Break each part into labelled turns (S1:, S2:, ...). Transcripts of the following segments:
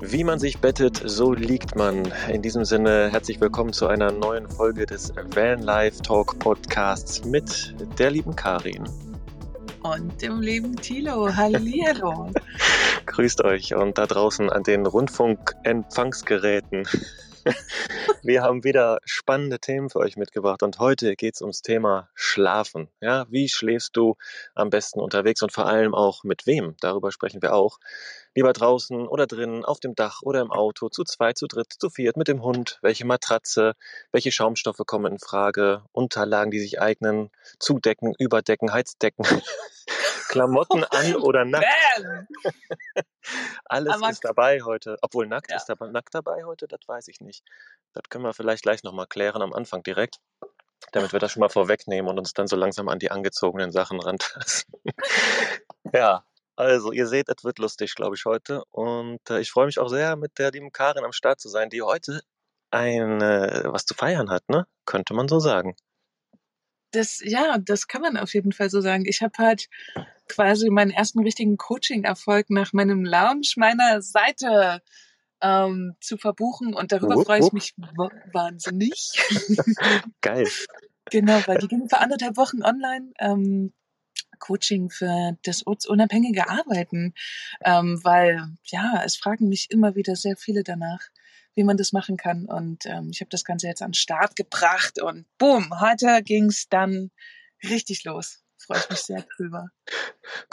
S1: Wie man sich bettet, so liegt man. In diesem Sinne herzlich willkommen zu einer neuen Folge des Van Life Talk Podcasts mit der lieben Karin.
S2: Und dem lieben Tilo. Hallihallo.
S1: Grüßt euch und da draußen an den Rundfunkempfangsgeräten. Wir haben wieder spannende Themen für euch mitgebracht und heute geht es ums Thema Schlafen. Ja, wie schläfst du am besten unterwegs und vor allem auch mit wem? Darüber sprechen wir auch. Lieber draußen oder drinnen, auf dem Dach oder im Auto, zu zweit, zu dritt, zu viert, mit dem Hund, welche Matratze, welche Schaumstoffe kommen in Frage, Unterlagen, die sich eignen, Zudecken, Überdecken, Heizdecken. Klamotten an oder nackt. Alles Aber ist dabei heute. Obwohl nackt ja. ist dabei, nackt dabei heute, das weiß ich nicht. Das können wir vielleicht gleich nochmal klären am Anfang direkt. Damit wir das schon mal vorwegnehmen und uns dann so langsam an die angezogenen Sachen rantasten. ja, also ihr seht, es wird lustig, glaube ich, heute. Und äh, ich freue mich auch sehr, mit der lieben Karin am Start zu sein, die heute ein, äh, was zu feiern hat, ne? Könnte man so sagen.
S2: Das, ja, das kann man auf jeden Fall so sagen. Ich habe halt quasi meinen ersten richtigen Coaching-Erfolg nach meinem Launch meiner Seite ähm, zu verbuchen und darüber wupp, freue ich mich wahnsinnig.
S1: Geil.
S2: genau, weil die ging für anderthalb Wochen online. Ähm, Coaching für das unabhängige Arbeiten, ähm, weil ja, es fragen mich immer wieder sehr viele danach, wie man das machen kann. Und ähm, ich habe das Ganze jetzt an den Start gebracht und boom, heute ging's dann richtig los freue ich mich sehr drüber.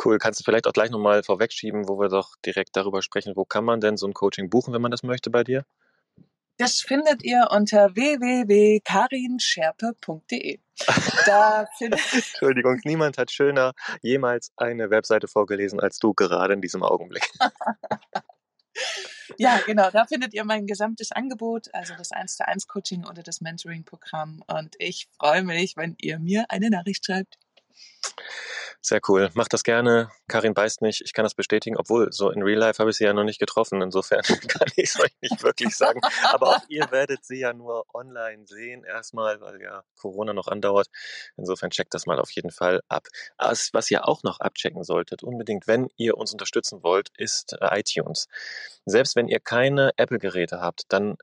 S1: Cool. Kannst du vielleicht auch gleich nochmal vorwegschieben, wo wir doch direkt darüber sprechen, wo kann man denn so ein Coaching buchen, wenn man das möchte bei dir?
S2: Das findet ihr unter www.karinscherpe.de.
S1: Entschuldigung, niemand hat schöner jemals eine Webseite vorgelesen als du gerade in diesem Augenblick.
S2: ja, genau. Da findet ihr mein gesamtes Angebot, also das 1 zu 1 Coaching oder das Mentoring-Programm. Und ich freue mich, wenn ihr mir eine Nachricht schreibt.
S1: Sehr cool. Mach das gerne. Karin beißt nicht. Ich kann das bestätigen, obwohl so in Real Life habe ich sie ja noch nicht getroffen. Insofern kann ich es euch nicht wirklich sagen. Aber auch ihr werdet sie ja nur online sehen erstmal, weil ja Corona noch andauert. Insofern checkt das mal auf jeden Fall ab. Was ihr auch noch abchecken solltet, unbedingt, wenn ihr uns unterstützen wollt, ist äh, iTunes. Selbst wenn ihr keine Apple-Geräte habt, dann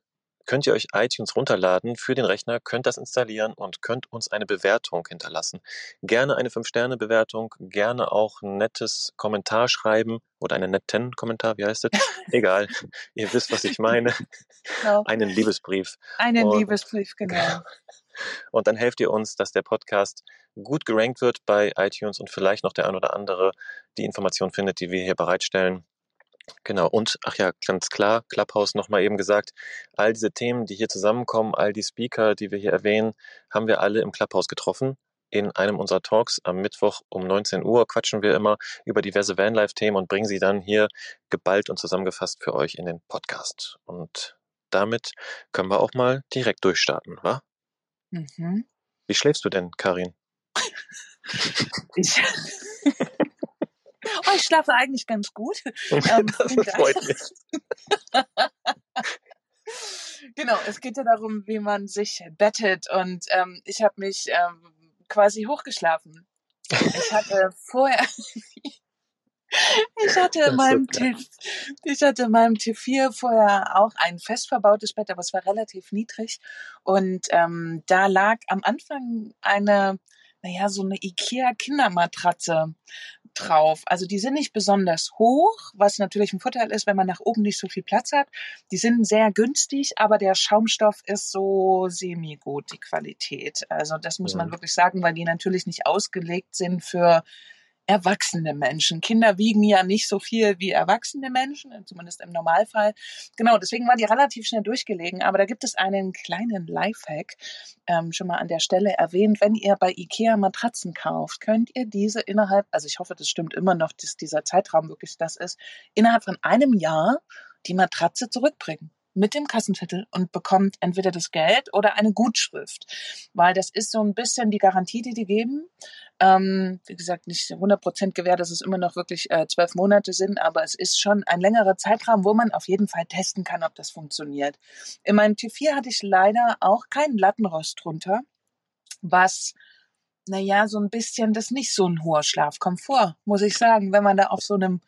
S1: könnt ihr euch iTunes runterladen für den Rechner, könnt das installieren und könnt uns eine Bewertung hinterlassen. Gerne eine 5-Sterne-Bewertung, gerne auch ein nettes Kommentar schreiben oder einen netten Kommentar, wie heißt das? Egal, ihr wisst, was ich meine. Genau. Einen Liebesbrief.
S2: Einen und, Liebesbrief, genau.
S1: Und dann helft ihr uns, dass der Podcast gut gerankt wird bei iTunes und vielleicht noch der ein oder andere die Information findet, die wir hier bereitstellen. Genau, und ach ja, ganz klar, Clubhouse nochmal eben gesagt, all diese Themen, die hier zusammenkommen, all die Speaker, die wir hier erwähnen, haben wir alle im Clubhouse getroffen. In einem unserer Talks am Mittwoch um 19 Uhr quatschen wir immer über diverse Vanlife-Themen und bringen sie dann hier geballt und zusammengefasst für euch in den Podcast. Und damit können wir auch mal direkt durchstarten, wa? Mhm. Wie schläfst du denn, Karin?
S2: ich, Oh, ich schlafe eigentlich ganz gut. Ähm, das freut mich. genau, es geht ja darum, wie man sich bettet. Und ähm, ich habe mich ähm, quasi hochgeschlafen. Ich hatte vorher. Ich hatte, in meinem T ich hatte in meinem T4 vorher auch ein fest verbautes Bett, aber es war relativ niedrig. Und ähm, da lag am Anfang eine, naja, so eine Ikea-Kindermatratze drauf. Also die sind nicht besonders hoch, was natürlich ein Vorteil ist, wenn man nach oben nicht so viel Platz hat. Die sind sehr günstig, aber der Schaumstoff ist so semi-gut, die Qualität. Also das muss man wirklich sagen, weil die natürlich nicht ausgelegt sind für erwachsene Menschen. Kinder wiegen ja nicht so viel wie erwachsene Menschen, zumindest im Normalfall. Genau, deswegen war die relativ schnell durchgelegen. Aber da gibt es einen kleinen Lifehack, ähm, schon mal an der Stelle erwähnt. Wenn ihr bei Ikea Matratzen kauft, könnt ihr diese innerhalb, also ich hoffe, das stimmt immer noch, dass dieser Zeitraum wirklich das ist, innerhalb von einem Jahr die Matratze zurückbringen mit dem Kassenzettel und bekommt entweder das Geld oder eine Gutschrift. Weil das ist so ein bisschen die Garantie, die die geben. Ähm, wie gesagt, nicht 100% gewährt, dass es immer noch wirklich äh, zwölf Monate sind, aber es ist schon ein längerer Zeitraum, wo man auf jeden Fall testen kann, ob das funktioniert. In meinem T4 hatte ich leider auch keinen Lattenrost drunter, was naja, so ein bisschen, das nicht so ein hoher Schlafkomfort, muss ich sagen, wenn man da auf so einem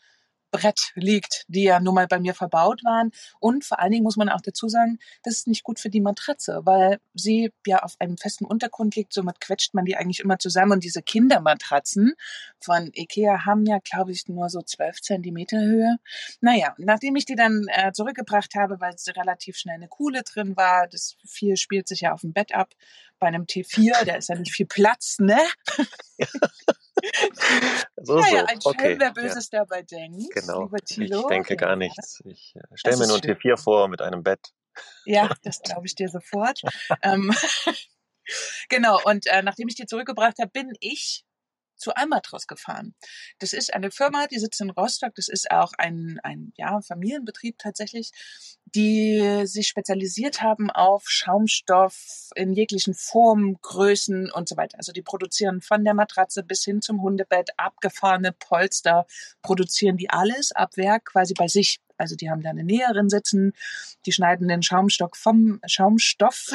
S2: Brett liegt, die ja nun mal bei mir verbaut waren. Und vor allen Dingen muss man auch dazu sagen, das ist nicht gut für die Matratze, weil sie ja auf einem festen Untergrund liegt. Somit quetscht man die eigentlich immer zusammen. Und diese Kindermatratzen von Ikea haben ja, glaube ich, nur so zwölf Zentimeter Höhe. Naja, nachdem ich die dann äh, zurückgebracht habe, weil es relativ schnell eine Kuhle drin war, das viel spielt sich ja auf dem Bett ab. Bei einem T4, da ist ja nicht viel Platz, ne?
S1: so,
S2: naja,
S1: so.
S2: ein
S1: okay.
S2: Schelm, wer Böses ja. dabei denkt.
S1: Genau. Ich denke gar nichts. Ich äh, stelle mir nur ein T4 vor mit einem Bett.
S2: Ja, das glaube ich dir sofort. ähm, genau, und äh, nachdem ich die zurückgebracht habe, bin ich zu Almatros gefahren. Das ist eine Firma, die sitzt in Rostock. Das ist auch ein, ein ja, Familienbetrieb tatsächlich, die sich spezialisiert haben auf Schaumstoff in jeglichen Formen, Größen und so weiter. Also die produzieren von der Matratze bis hin zum Hundebett abgefahrene Polster, produzieren die alles ab Werk quasi bei sich. Also die haben da eine Näherin sitzen, die schneiden den Schaumstock vom Schaumstoff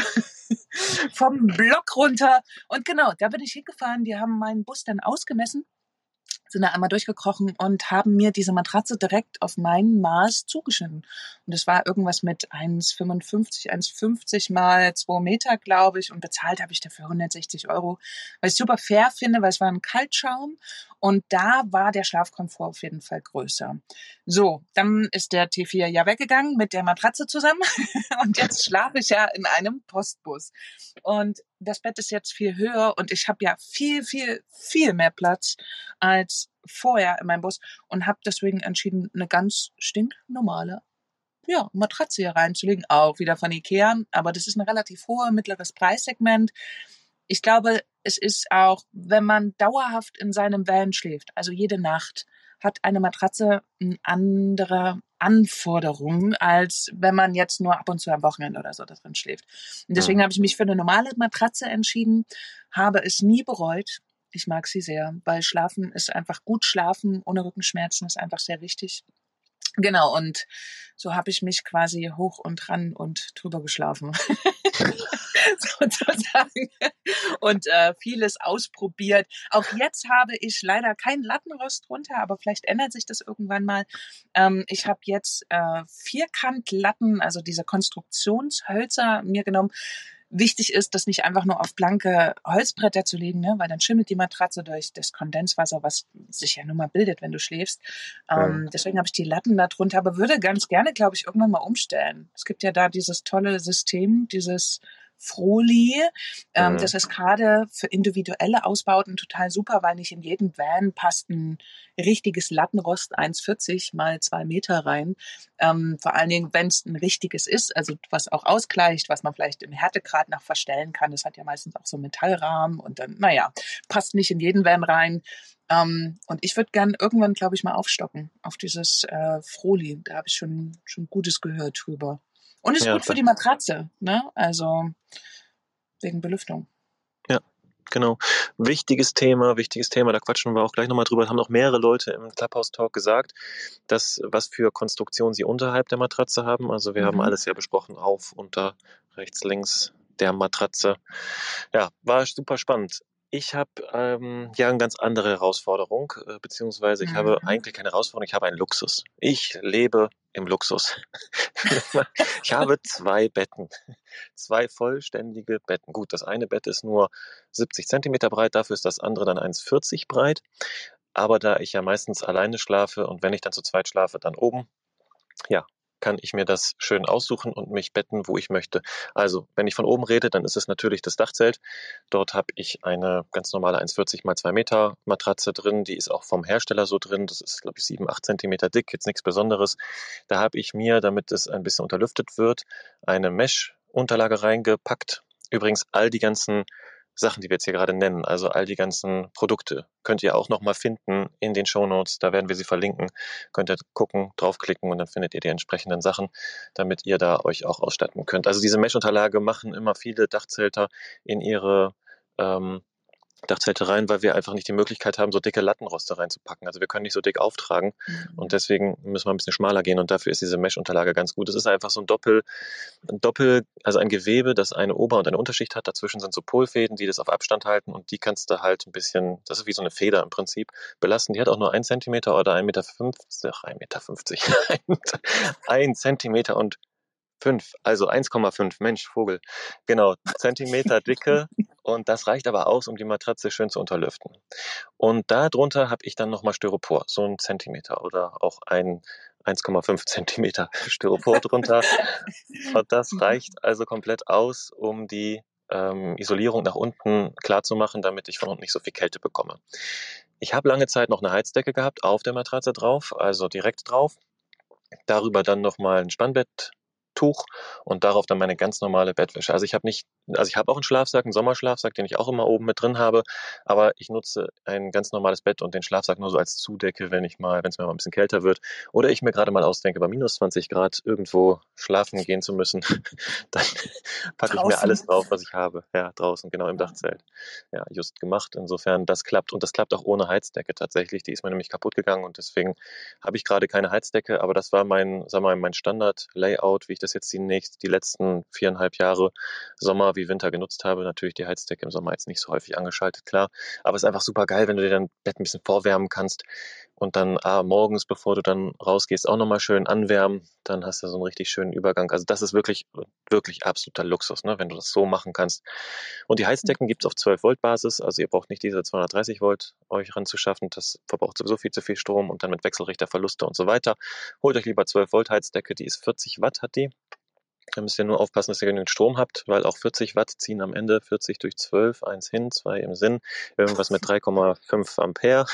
S2: vom Block runter. Und genau, da bin ich hingefahren. Die haben meinen Bus dann ausgemessen, sind da einmal durchgekrochen und haben mir diese Matratze direkt auf mein Maß zugeschnitten. Und das war irgendwas mit 1,55, 1,50 mal 2 Meter, glaube ich. Und bezahlt habe ich dafür 160 Euro, weil ich super fair finde, weil es war ein Kaltschaum. Und da war der Schlafkomfort auf jeden Fall größer. So, dann ist der T4 ja weggegangen mit der Matratze zusammen. und jetzt schlafe ich ja in einem Postbus. Und das Bett ist jetzt viel höher und ich habe ja viel, viel, viel mehr Platz als vorher in meinem Bus und habe deswegen entschieden, eine ganz stinknormale ja, Matratze hier reinzulegen, auch wieder von Ikea, aber das ist ein relativ hohe, mittleres Preissegment. Ich glaube, es ist auch, wenn man dauerhaft in seinem Van schläft, also jede Nacht, hat eine Matratze eine andere Anforderung, als wenn man jetzt nur ab und zu am Wochenende oder so da drin schläft. Und deswegen habe ich mich für eine normale Matratze entschieden, habe es nie bereut. Ich mag sie sehr, weil Schlafen ist einfach gut schlafen ohne Rückenschmerzen ist einfach sehr wichtig. Genau, und so habe ich mich quasi hoch und ran und drüber geschlafen. sozusagen. Und äh, vieles ausprobiert. Auch jetzt habe ich leider keinen Lattenrost drunter, aber vielleicht ändert sich das irgendwann mal. Ähm, ich habe jetzt äh, Vierkantlatten, also diese Konstruktionshölzer mir genommen. Wichtig ist, das nicht einfach nur auf blanke Holzbretter zu legen, ne? weil dann schimmelt die Matratze durch das Kondenswasser, was sich ja nun mal bildet, wenn du schläfst. Ähm,
S1: Ja.
S2: Deswegen habe ich die Latten da drunter, aber würde ganz gerne, glaube ich, irgendwann mal umstellen. Es gibt ja da dieses tolle System, dieses Froli. Ähm,
S1: Mhm.
S2: Das ist gerade für individuelle Ausbauten total super, weil nicht in jeden Van passt ein richtiges Lattenrost 1,40 mal zwei Meter rein. Ähm, vor allen Dingen, wenn es ein richtiges ist, also was auch ausgleicht, was man vielleicht im Härtegrad noch verstellen kann. Das hat ja meistens auch so einen Metallrahmen und dann, naja, passt nicht in jeden Van rein. Ähm, und ich würde gern irgendwann, glaube ich, mal aufstocken auf dieses äh, Froli. Da habe ich schon, schon Gutes gehört drüber. Und ist
S1: Ja,
S2: gut für die Matratze, ne? Also wegen Belüftung.
S1: Genau. Wichtiges Thema, wichtiges Thema, da quatschen wir auch gleich nochmal drüber. Das haben auch mehrere Leute im Clubhouse Talk gesagt, dass was für Konstruktion sie unterhalb der Matratze haben. Also wir haben
S2: Mhm.
S1: alles ja besprochen, auf, unter, rechts, links der Matratze. Ja, war super spannend. Ich habe ähm, ja eine ganz andere Herausforderung, äh, beziehungsweise ich habe
S2: Mhm.
S1: eigentlich keine Herausforderung, ich habe einen Luxus. Ich lebe im Luxus. ich habe zwei Betten, zwei vollständige Betten. Gut, das eine Bett ist nur 70 Zentimeter breit, dafür ist das andere dann 1,40 breit. Aber da ich ja meistens alleine schlafe und wenn ich dann zu zweit schlafe, dann oben, ja, kann ich mir das schön aussuchen und mich betten, wo ich möchte. Also, wenn ich von oben rede, dann ist es natürlich das Dachzelt. Dort habe ich eine ganz normale 1,40 mal 2 Meter Matratze drin. Die ist auch vom Hersteller so drin. Das ist, glaube ich, 7, 8 Zentimeter dick. Jetzt nichts Besonderes. Da habe ich mir, damit es ein bisschen unterlüftet wird, eine Mesh-Unterlage reingepackt. Übrigens, all die ganzen Sachen, die wir jetzt hier gerade nennen, also all die ganzen Produkte, könnt ihr auch nochmal finden in den Show Notes. Da werden wir sie verlinken. Könnt ihr gucken, draufklicken und dann findet ihr die entsprechenden Sachen, damit ihr da euch auch ausstatten könnt. Also diese Mesh-Unterlage machen immer viele Dachzelter in ihre ähm, Dachzelte rein, weil wir einfach nicht die Möglichkeit haben, so dicke Lattenroste reinzupacken. Also wir können nicht so dick auftragen mhm. und deswegen müssen wir ein bisschen schmaler gehen und dafür ist diese Mesh-Unterlage ganz gut. Es ist einfach so ein Doppel, ein Doppel, also ein Gewebe, das eine Ober- und eine Unterschicht hat. Dazwischen sind so Polfäden, die das auf Abstand halten und die kannst du halt ein bisschen, das ist wie so eine Feder im Prinzip, belasten. Die hat auch nur ein Zentimeter oder ein Meter fünfzig, ein Meter fünfzig, ein Zentimeter und Fünf, also 1,5, Mensch, Vogel. Genau, Zentimeter Dicke und das reicht aber aus, um die Matratze schön zu unterlüften. Und darunter habe ich dann nochmal Styropor, so ein Zentimeter oder auch ein 1,5 Zentimeter Styropor drunter. und das reicht also komplett aus, um die ähm, Isolierung nach unten klar zu machen, damit ich von unten nicht so viel Kälte bekomme. Ich habe lange Zeit noch eine Heizdecke gehabt auf der Matratze drauf, also direkt drauf. Darüber dann nochmal ein Spannbett Tuch und darauf dann meine ganz normale Bettwäsche. Also ich habe nicht, also ich habe auch einen Schlafsack, einen Sommerschlafsack, den ich auch immer oben mit drin habe, aber ich nutze ein ganz normales Bett und den Schlafsack nur so als Zudecke, wenn ich mal, wenn es mir mal ein bisschen kälter wird oder ich mir gerade mal ausdenke, bei minus 20 Grad irgendwo schlafen gehen zu müssen, dann packe ich mir alles drauf, was ich habe. Ja, draußen, genau im Dachzelt. Ja, just gemacht. Insofern, das klappt und das klappt auch ohne Heizdecke tatsächlich. Die ist mir nämlich kaputt gegangen und deswegen habe ich gerade keine Heizdecke, aber das war mein, sag mal, mein Standard-Layout, wie ich das das jetzt die, nächsten, die letzten viereinhalb Jahre Sommer wie Winter genutzt habe. Natürlich die Heizdecke im Sommer jetzt nicht so häufig angeschaltet, klar. Aber es ist einfach super geil, wenn du dir dein Bett ein bisschen vorwärmen kannst und dann ah, morgens, bevor du dann rausgehst, auch nochmal schön anwärmen. Dann hast du so einen richtig schönen Übergang. Also das ist wirklich, wirklich absoluter Luxus, ne, wenn du das so machen kannst. Und die Heizdecken gibt es auf 12 Volt Basis. Also ihr braucht nicht diese 230 Volt euch ranzuschaffen. Das verbraucht sowieso viel zu viel Strom und dann mit Wechselrichterverluste und so weiter. Holt euch lieber 12 Volt Heizdecke. Die ist 40 Watt, hat die. Da müsst ihr nur aufpassen, dass ihr genügend Strom habt, weil auch 40 Watt ziehen am Ende 40 durch 12, eins hin, zwei im Sinn, irgendwas mit 3,5 Ampere.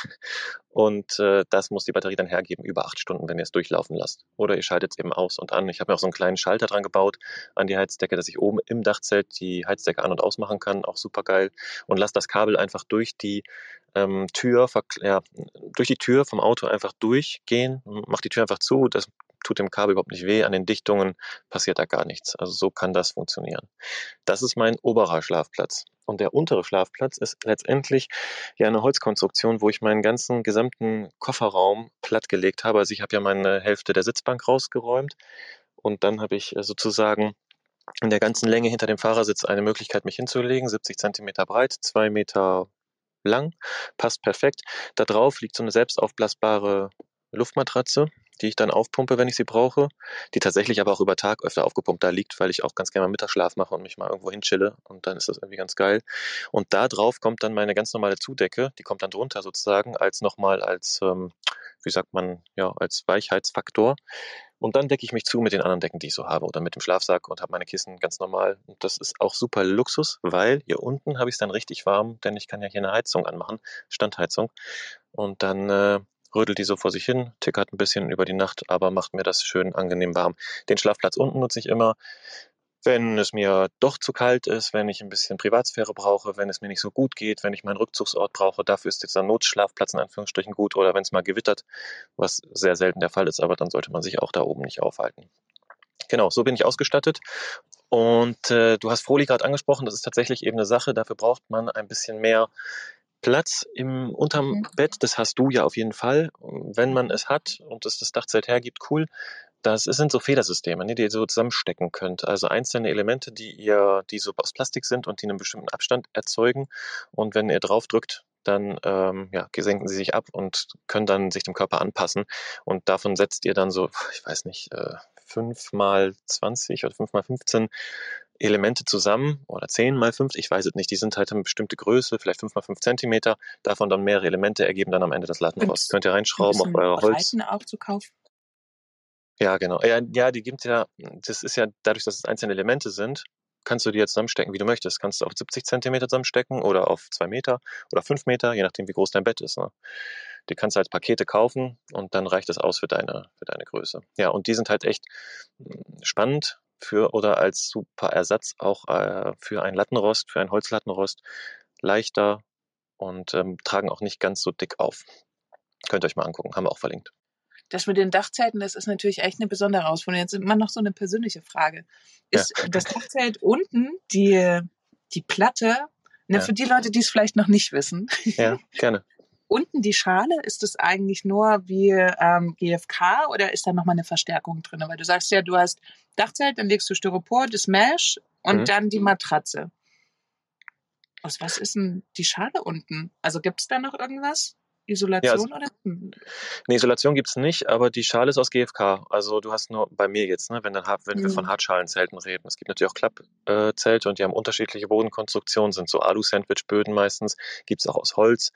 S1: Und äh, das muss die Batterie dann hergeben über acht Stunden, wenn ihr es durchlaufen lasst. Oder ihr schaltet es eben aus und an. Ich habe mir auch so einen kleinen Schalter dran gebaut an die Heizdecke, dass ich oben im Dachzelt die Heizdecke an- und ausmachen kann. Auch super geil. Und lasse das Kabel einfach durch die ähm, Tür, ja, durch die Tür vom Auto einfach durchgehen. Mach die Tür einfach zu. Das tut dem Kabel überhaupt nicht weh, an den Dichtungen passiert da gar nichts. Also so kann das funktionieren. Das ist mein oberer Schlafplatz. Und der untere Schlafplatz ist letztendlich ja eine Holzkonstruktion, wo ich meinen ganzen gesamten Kofferraum plattgelegt habe. Also ich habe ja meine Hälfte der Sitzbank rausgeräumt und dann habe ich äh, sozusagen in der ganzen Länge hinter dem Fahrersitz eine Möglichkeit, mich hinzulegen, 70 Zentimeter breit, zwei Meter lang, passt perfekt. Da drauf liegt so eine selbst aufblasbare Luftmatratze, die ich dann aufpumpe, wenn ich sie brauche, die tatsächlich aber auch über Tag öfter aufgepumpt da liegt, weil ich auch ganz gerne mal Mittagsschlaf mache und mich mal irgendwo hinchille und dann ist das irgendwie ganz geil. Und da drauf kommt dann meine ganz normale Zudecke, die kommt dann drunter sozusagen als nochmal als, ähm, wie sagt man, ja, als Weichheitsfaktor. Und dann decke ich mich zu mit den anderen Decken, die ich so habe oder mit dem Schlafsack und habe meine Kissen ganz normal. Und das ist auch super Luxus, weil hier unten habe ich es dann richtig warm, denn ich kann ja hier eine Heizung anmachen, Standheizung. Und dann äh, rödelt die so vor sich hin, tickert ein bisschen über die Nacht, aber macht mir das schön angenehm warm. Den Schlafplatz unten nutze ich immer, wenn es mir doch zu kalt ist, wenn ich ein bisschen Privatsphäre brauche, wenn es mir nicht so gut geht, wenn ich meinen Rückzugsort brauche, dafür ist jetzt ein Notschlafplatz in Anführungsstrichen gut oder wenn es mal gewittert, was sehr selten der Fall ist, aber dann sollte man sich auch da oben nicht aufhalten. Genau, so bin ich ausgestattet. Und äh, du hast Froli gerade angesprochen, das ist tatsächlich eben eine Sache, dafür braucht man ein bisschen mehr Platz im unterm mhm. Bett, das hast du ja auf jeden Fall, wenn man es hat und es das Dachzelt hergibt, cool. Das sind so Federsysteme, ne, die ihr so zusammenstecken könnt. Also einzelne Elemente, die ihr, die so aus Plastik sind und die einen bestimmten Abstand erzeugen. Und wenn ihr drauf drückt, dann ähm, ja, senken sie sich ab und können dann sich dem Körper anpassen. Und davon setzt ihr dann so, ich weiß nicht, äh, 5 mal 20 oder 5 mal 15 Elemente zusammen oder 10 mal 5, ich weiß es nicht, die sind halt eine bestimmte Größe, vielleicht 5 mal 5 Zentimeter, davon dann mehrere Elemente ergeben dann am Ende das Lattenrost. Könnt ihr reinschrauben auf euer Holz.
S2: auch zu kaufen?
S1: Ja, genau. Ja, ja die gibt ja, das ist ja dadurch, dass es einzelne Elemente sind, kannst du die jetzt zusammenstecken, wie du möchtest. Kannst du auf 70 Zentimeter zusammenstecken oder auf 2 Meter oder 5 Meter, je nachdem, wie groß dein Bett ist. Ne? Die kannst du als Pakete kaufen und dann reicht das aus für deine, für deine Größe. Ja, und die sind halt echt hm, spannend, für oder als super Ersatz auch äh, für ein Lattenrost, für ein Holzlattenrost leichter und ähm, tragen auch nicht ganz so dick auf. Könnt ihr euch mal angucken, haben wir auch verlinkt.
S2: Das mit den Dachzelten, das ist natürlich echt eine besondere Herausforderung. Jetzt immer noch so eine persönliche Frage. Ist ja. das Dachzelt unten die, die Platte Ne,
S1: Ja.
S2: Für die Leute, die es vielleicht noch nicht wissen.
S1: Ja, gerne.
S2: Unten die Schale, ist es eigentlich nur wie ähm, GFK oder ist da nochmal eine Verstärkung drin? Weil du sagst ja, du hast Dachzelt, dann legst du Styropor, das Mesh und
S1: Mhm.
S2: dann die Matratze. Aus was ist denn die Schale unten? Also gibt es da noch irgendwas? Isolation oder? Hm.
S1: Eine Isolation gibt's nicht, aber die Schale ist aus GFK. Also du hast nur bei mir jetzt, ne, wenn, dann, wenn wir
S2: Mhm.
S1: von Hartschalenzelten reden. Es gibt natürlich auch Klappzelte und die haben unterschiedliche Bodenkonstruktionen, sind so Alu-Sandwich-Böden meistens, gibt's auch aus Holz.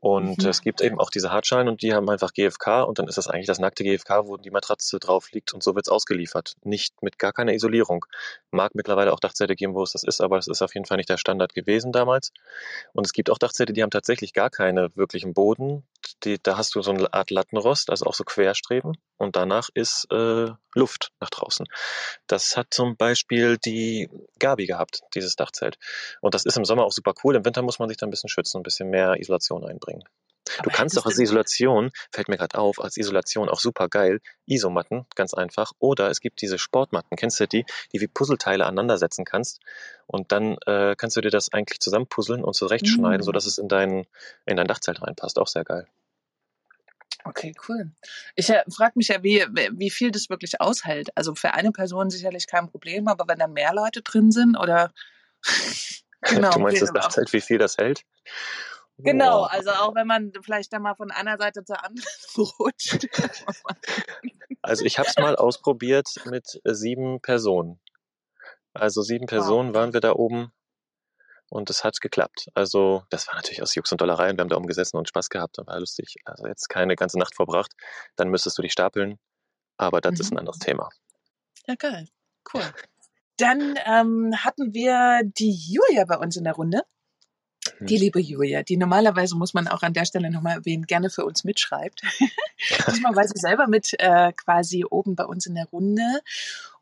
S1: Und
S2: Mhm.
S1: es gibt eben auch diese Hartschalen und die haben einfach GFK und dann ist das eigentlich das nackte GFK, wo die Matratze drauf liegt und so wird's ausgeliefert. Nicht mit gar keiner Isolierung. Mag mittlerweile auch Dachzelte geben, wo es das ist, aber das ist auf jeden Fall nicht der Standard gewesen damals. Und es gibt auch Dachzelte, die haben tatsächlich gar keine wirklichen Boden. Die, da hast du so eine Art Lattenrost, also auch so Querstreben. Und danach ist äh, Luft nach draußen. Das hat zum Beispiel die Gabi gehabt, dieses Dachzelt. Und das ist im Sommer auch super cool. Im Winter muss man sich da ein bisschen schützen, ein bisschen mehr Isolation einbringen. Du
S2: Aber
S1: kannst auch als Isolation, fällt mir gerade auf, als Isolation auch super geil, Isomatten, ganz einfach. Oder es gibt diese Sportmatten, kennst du die, die wie Puzzleteile aneinandersetzen kannst. Und dann äh, kannst du dir das eigentlich zusammenpuzzeln und zurechtschneiden,
S2: Mm.
S1: sodass es in dein, in dein Dachzelt reinpasst. Auch sehr geil.
S2: Okay, cool. Ich äh, frage mich ja, wie, wie viel das wirklich aushält. Also für eine Person sicherlich kein Problem, aber wenn da mehr Leute drin sind oder genau.
S1: du meinst das
S2: wie-
S1: Dachzelt, wie viel das hält?
S2: Genau,
S1: Boah.
S2: also auch wenn man vielleicht da mal von einer Seite zur anderen rutscht.
S1: Also ich habe es mal ausprobiert mit äh, sieben Personen. Also sieben Personen waren wir da oben und es hat geklappt. Also das war natürlich aus Jux und Dollerei und wir haben da oben gesessen und Spaß gehabt und war lustig. Also jetzt keine ganze Nacht verbracht, dann müsstest du dich stapeln, aber das ist
S2: Mhm.
S1: ein anderes Thema.
S2: Ja, geil. Cool. Dann ähm, hatten wir die Julia bei uns in der Runde. Die
S1: Mhm.
S2: liebe Julia, die normalerweise, muss man auch an der Stelle nochmal erwähnen, gerne für uns mitschreibt. Diesmal war sie selber mit äh, quasi oben bei uns in der Runde.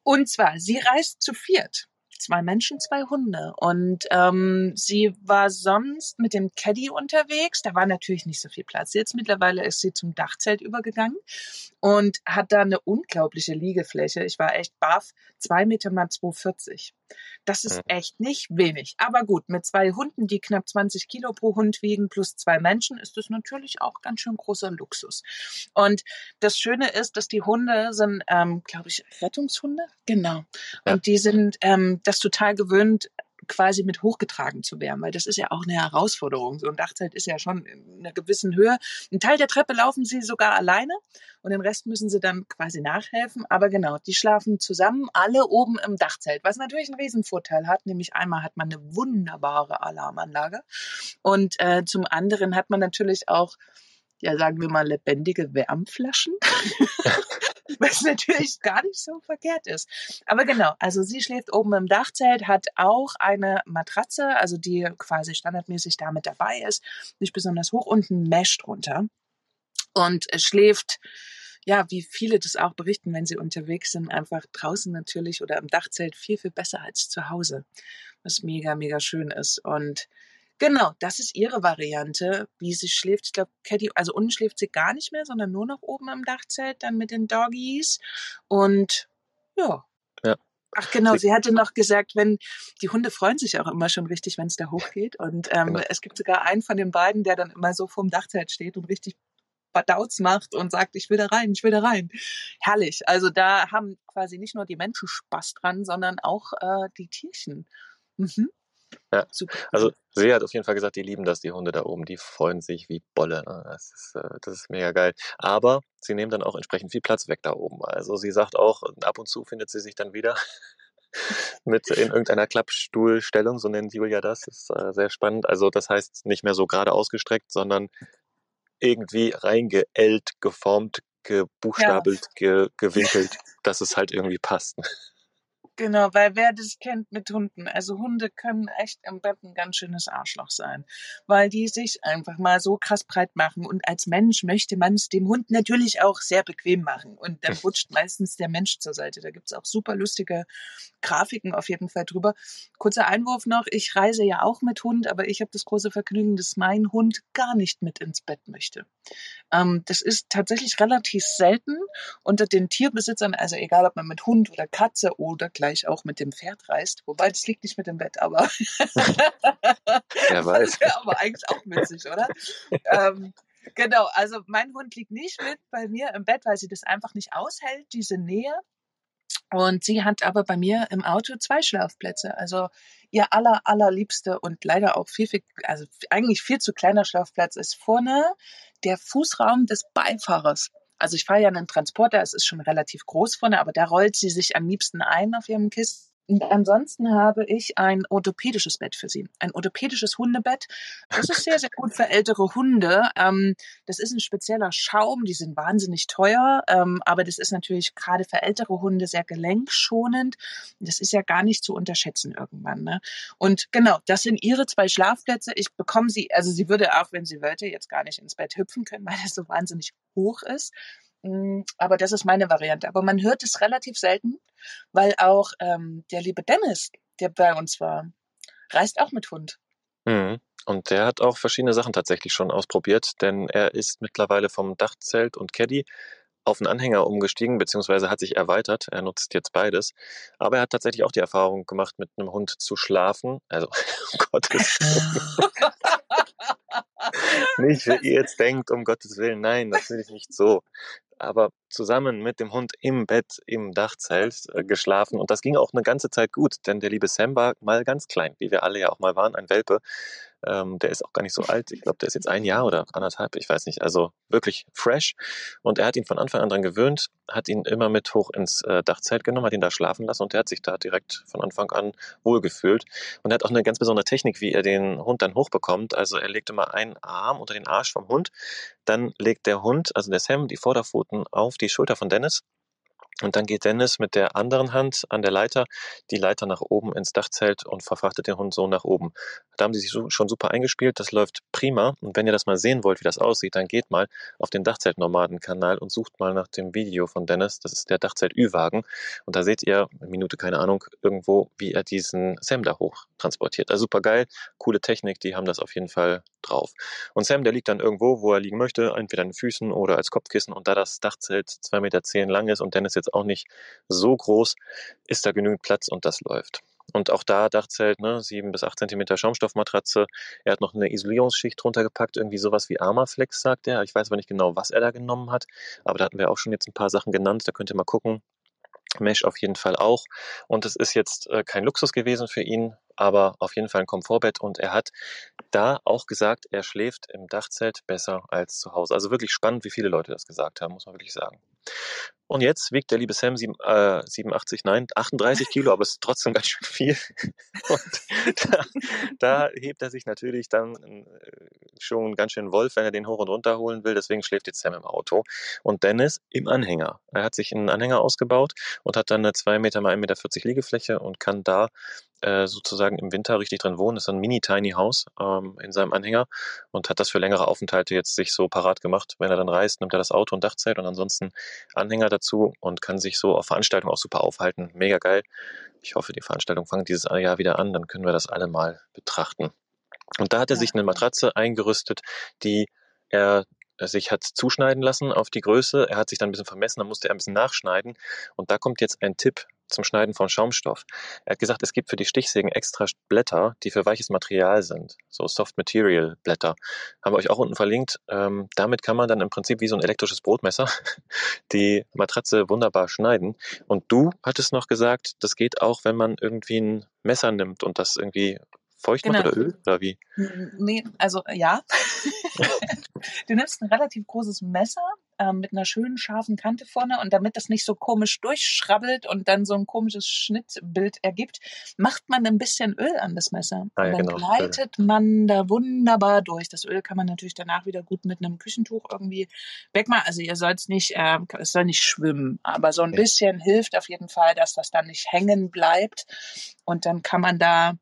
S2: Und zwar, sie reist zu viert. Zwei Menschen, zwei Hunde. Und ähm, sie war sonst mit dem Caddy unterwegs. Da war natürlich nicht so viel Platz. Jetzt mittlerweile ist sie zum Dachzelt übergegangen und hat da eine unglaubliche Liegefläche. Ich war echt baff. Zwei Meter mal 2,40. Das ist echt nicht wenig. Aber gut, mit zwei Hunden, die knapp 20 Kilo pro Hund wiegen, plus zwei Menschen, ist das natürlich auch ganz schön großer Luxus. Und das Schöne ist, dass die Hunde sind, ähm, glaube ich, Rettungshunde. Genau.
S1: Ja.
S2: Und die sind ähm, das total gewöhnt, quasi mit hochgetragen zu werden, weil das ist ja auch eine Herausforderung. So ein Dachzelt ist ja schon in einer gewissen Höhe. Ein Teil der Treppe laufen sie sogar alleine und den Rest müssen sie dann quasi nachhelfen. Aber genau, die schlafen zusammen, alle oben im Dachzelt, was natürlich einen Riesenvorteil hat, nämlich einmal hat man eine wunderbare Alarmanlage und äh, zum anderen hat man natürlich auch ja, sagen wir mal, lebendige Wärmflaschen. Was natürlich gar nicht so verkehrt ist. Aber genau, also sie schläft oben im Dachzelt, hat auch eine Matratze, also die quasi standardmäßig da mit dabei ist, nicht besonders hoch und ein Mesh drunter. Und schläft, ja, wie viele das auch berichten, wenn sie unterwegs sind, einfach draußen natürlich oder im Dachzelt viel, viel besser als zu Hause. Was mega, mega schön ist. Und Genau, das ist ihre Variante, wie sie schläft. Ich glaube, Caddy, also unten schläft sie gar nicht mehr, sondern nur noch oben im Dachzelt, dann mit den Doggies. Und ja.
S1: Ja.
S2: Ach genau,
S1: Sie-
S2: sie hatte noch gesagt, wenn die Hunde freuen sich auch immer schon richtig, wenn es da hochgeht. Und ähm,
S1: Genau.
S2: es gibt sogar einen von den beiden, der dann immer so vorm Dachzelt steht und richtig Badauts macht und sagt, ich will da rein, ich will da rein. Herrlich. Also da haben quasi nicht nur die Menschen Spaß dran, sondern auch äh, die Tierchen. Mhm.
S1: Ja.
S2: Super.
S1: Also sie hat auf jeden Fall gesagt, die lieben das, die Hunde da oben, die freuen sich wie Bolle. ne? Das ist, äh, das ist mega geil. Aber sie nehmen dann auch entsprechend viel Platz weg da oben. Also sie sagt auch, ab und zu findet sie sich dann wieder mit in irgendeiner Klappstuhlstellung, so nennt Julia das. das ist äh, sehr spannend. Also das heißt nicht mehr so gerade ausgestreckt, sondern irgendwie reingeellt, geformt, gebuchstabelt, ge gewinkelt, dass es halt irgendwie passt.
S2: Genau, weil wer das kennt mit Hunden, also Hunde können echt im Bett ein ganz schönes Arschloch sein, weil die sich einfach mal so krass breit machen und als Mensch möchte man es dem Hund natürlich auch sehr bequem machen und dann rutscht meistens der Mensch zur Seite. Da gibt's auch super lustige Grafiken auf jeden Fall drüber. Kurzer Einwurf noch, ich reise ja auch mit Hund, aber ich habe das große Vergnügen, dass mein Hund gar nicht mit ins Bett möchte. Ähm, das ist tatsächlich relativ selten unter den Tierbesitzern, also egal ob man mit Hund oder Katze oder gleich auch mit dem Pferd reist. Wobei, das liegt nicht mit dem Bett, aber.
S1: Wer weiß.
S2: Das aber eigentlich auch witzig, oder? ähm, genau, also mein Hund liegt nicht mit bei mir im Bett, weil sie das einfach nicht aushält, diese Nähe. Und sie hat aber bei mir im Auto zwei Schlafplätze. Also ihr aller, allerliebste und leider auch viel, viel, also eigentlich viel zu kleiner Schlafplatz ist vorne der Fußraum des Beifahrers. Also ich fahre ja einen Transporter, es ist schon relativ groß vorne, aber da rollt sie sich am liebsten ein auf ihrem Kissen ansonsten habe ich ein orthopädisches Bett für sie. Ein orthopädisches Hundebett. Das ist sehr, sehr gut für ältere Hunde. Ähm, das ist ein spezieller Schaum. Die sind wahnsinnig teuer. Ähm, aber das ist natürlich gerade für ältere Hunde sehr gelenkschonend. Das ist ja gar nicht zu unterschätzen irgendwann. Ne? Und genau, das sind ihre zwei Schlafplätze. Ich bekomme sie, also sie würde auch, wenn sie wollte, jetzt gar nicht ins Bett hüpfen können, weil das so wahnsinnig hoch ist. Mm, aber das ist meine Variante. Aber man hört es relativ selten, weil auch ähm, der liebe Dennis, der bei uns war, reist auch mit Hund.
S1: Mhm. Und der hat auch verschiedene Sachen tatsächlich schon ausprobiert, denn er ist mittlerweile vom Dachzelt und Caddy auf einen Anhänger umgestiegen, beziehungsweise hat sich erweitert. Er nutzt jetzt beides. Aber er hat tatsächlich auch die Erfahrung gemacht, mit einem Hund zu schlafen. Also, um Gottes Willen. nicht, wie ihr jetzt denkt, um Gottes Willen. Nein, natürlich nicht so aber zusammen mit dem Hund im Bett im Dachzelt äh, geschlafen. Und das ging auch eine ganze Zeit gut, denn der liebe Sam war mal ganz klein, wie wir alle ja auch mal waren, ein Welpe. Ähm, der ist auch gar nicht so alt. Ich glaube, der ist jetzt ein Jahr oder anderthalb, ich weiß nicht. Also wirklich fresh. Und er hat ihn von Anfang an dran gewöhnt, hat ihn immer mit hoch ins äh, Dachzelt genommen, hat ihn da schlafen lassen und der hat sich da direkt von Anfang an wohlgefühlt. Und er hat auch eine ganz besondere Technik, wie er den Hund dann hochbekommt. Also er legt immer einen Arm unter den Arsch vom Hund, dann legt der Hund, also der Sam, die Vorderpfoten auf die Schulter von Dennis und dann geht Dennis mit der anderen Hand an der Leiter die Leiter nach oben ins Dachzelt und verfrachtet den Hund so nach oben. Da haben sie sich schon super eingespielt, das läuft prima. Und wenn ihr das mal sehen wollt, wie das aussieht, dann geht mal auf den Dachzelt-Nomaden-Kanal und sucht mal nach dem Video von Dennis. Das ist der Dachzelt-Ü-Wagen. Und da seht ihr, eine Minute, keine Ahnung, irgendwo, wie er diesen Sam da hoch transportiert. Also super geil, coole Technik, die haben das auf jeden Fall drauf. Und Sam, der liegt dann irgendwo, wo er liegen möchte, entweder an den Füßen oder als Kopfkissen. Und da das Dachzelt 2,10 Meter lang ist und Dennis jetzt auch nicht so groß, ist da genügend Platz und das läuft. Und auch da Dachzelt, ne, sieben bis acht Zentimeter Schaumstoffmatratze. Er hat noch eine Isolierungsschicht drunter gepackt, irgendwie sowas wie Armaflex, sagt er. Ich weiß aber nicht genau, was er da genommen hat. Aber da hatten wir auch schon jetzt ein paar Sachen genannt. Da könnt ihr mal gucken. Mesh auf jeden Fall auch. Und es ist jetzt äh, kein Luxus gewesen für ihn, aber auf jeden Fall ein Komfortbett. Und er hat da auch gesagt, er schläft im Dachzelt besser als zu Hause. Also wirklich spannend, wie viele Leute das gesagt haben, muss man wirklich sagen. Und jetzt wiegt der liebe Sam sieben, äh, 87, nein, 38 Kilo, aber es ist trotzdem ganz schön viel. Und da, da hebt er sich natürlich dann äh, schon ganz schön Wolf, wenn er den hoch und runter holen will. Deswegen schläft jetzt Sam im Auto. Und Dennis im Anhänger. Er hat sich einen Anhänger ausgebaut und hat dann eine 2 Meter mal 1,40 Meter Liegefläche und kann da äh, sozusagen im Winter richtig drin wohnen. Das ist ein Mini-Tiny-Haus ähm, in seinem Anhänger und hat das für längere Aufenthalte jetzt sich so parat gemacht. Wenn er dann reist, nimmt er das Auto und Dachzeit und ansonsten Anhänger dazu und kann sich so auf Veranstaltungen auch super aufhalten. Mega geil. Ich hoffe, die Veranstaltung fangen dieses Jahr wieder an, dann können wir das alle mal betrachten. Und da hat er sich eine Matratze eingerüstet, die er sich hat zuschneiden lassen auf die Größe. Er hat sich dann ein bisschen vermessen, dann musste er ein bisschen nachschneiden. Und da kommt jetzt ein Tipp zum Schneiden von Schaumstoff. Er hat gesagt, es gibt für die Stichsägen extra Blätter, die für weiches Material sind. So Soft Material Blätter. Haben wir euch auch unten verlinkt. Ähm, damit kann man dann im Prinzip wie so ein elektrisches Brotmesser die Matratze wunderbar schneiden. Und du hattest noch gesagt, das geht auch, wenn man irgendwie ein Messer nimmt und das irgendwie feucht genau. macht oder Öl oder wie?
S2: Nee, also ja. du nimmst ein relativ großes Messer ähm, mit einer schönen scharfen Kante vorne und damit das nicht so komisch durchschrabbelt und dann so ein komisches Schnittbild ergibt, macht man ein bisschen Öl an das Messer. Ah, ja, und dann genau. gleitet man da wunderbar durch. Das Öl kann man natürlich danach wieder gut mit einem Küchentuch irgendwie wegmachen. Also ihr sollt es nicht, äh, es soll nicht schwimmen, aber so ein ja. bisschen hilft auf jeden Fall, dass das dann nicht hängen bleibt und dann kann man da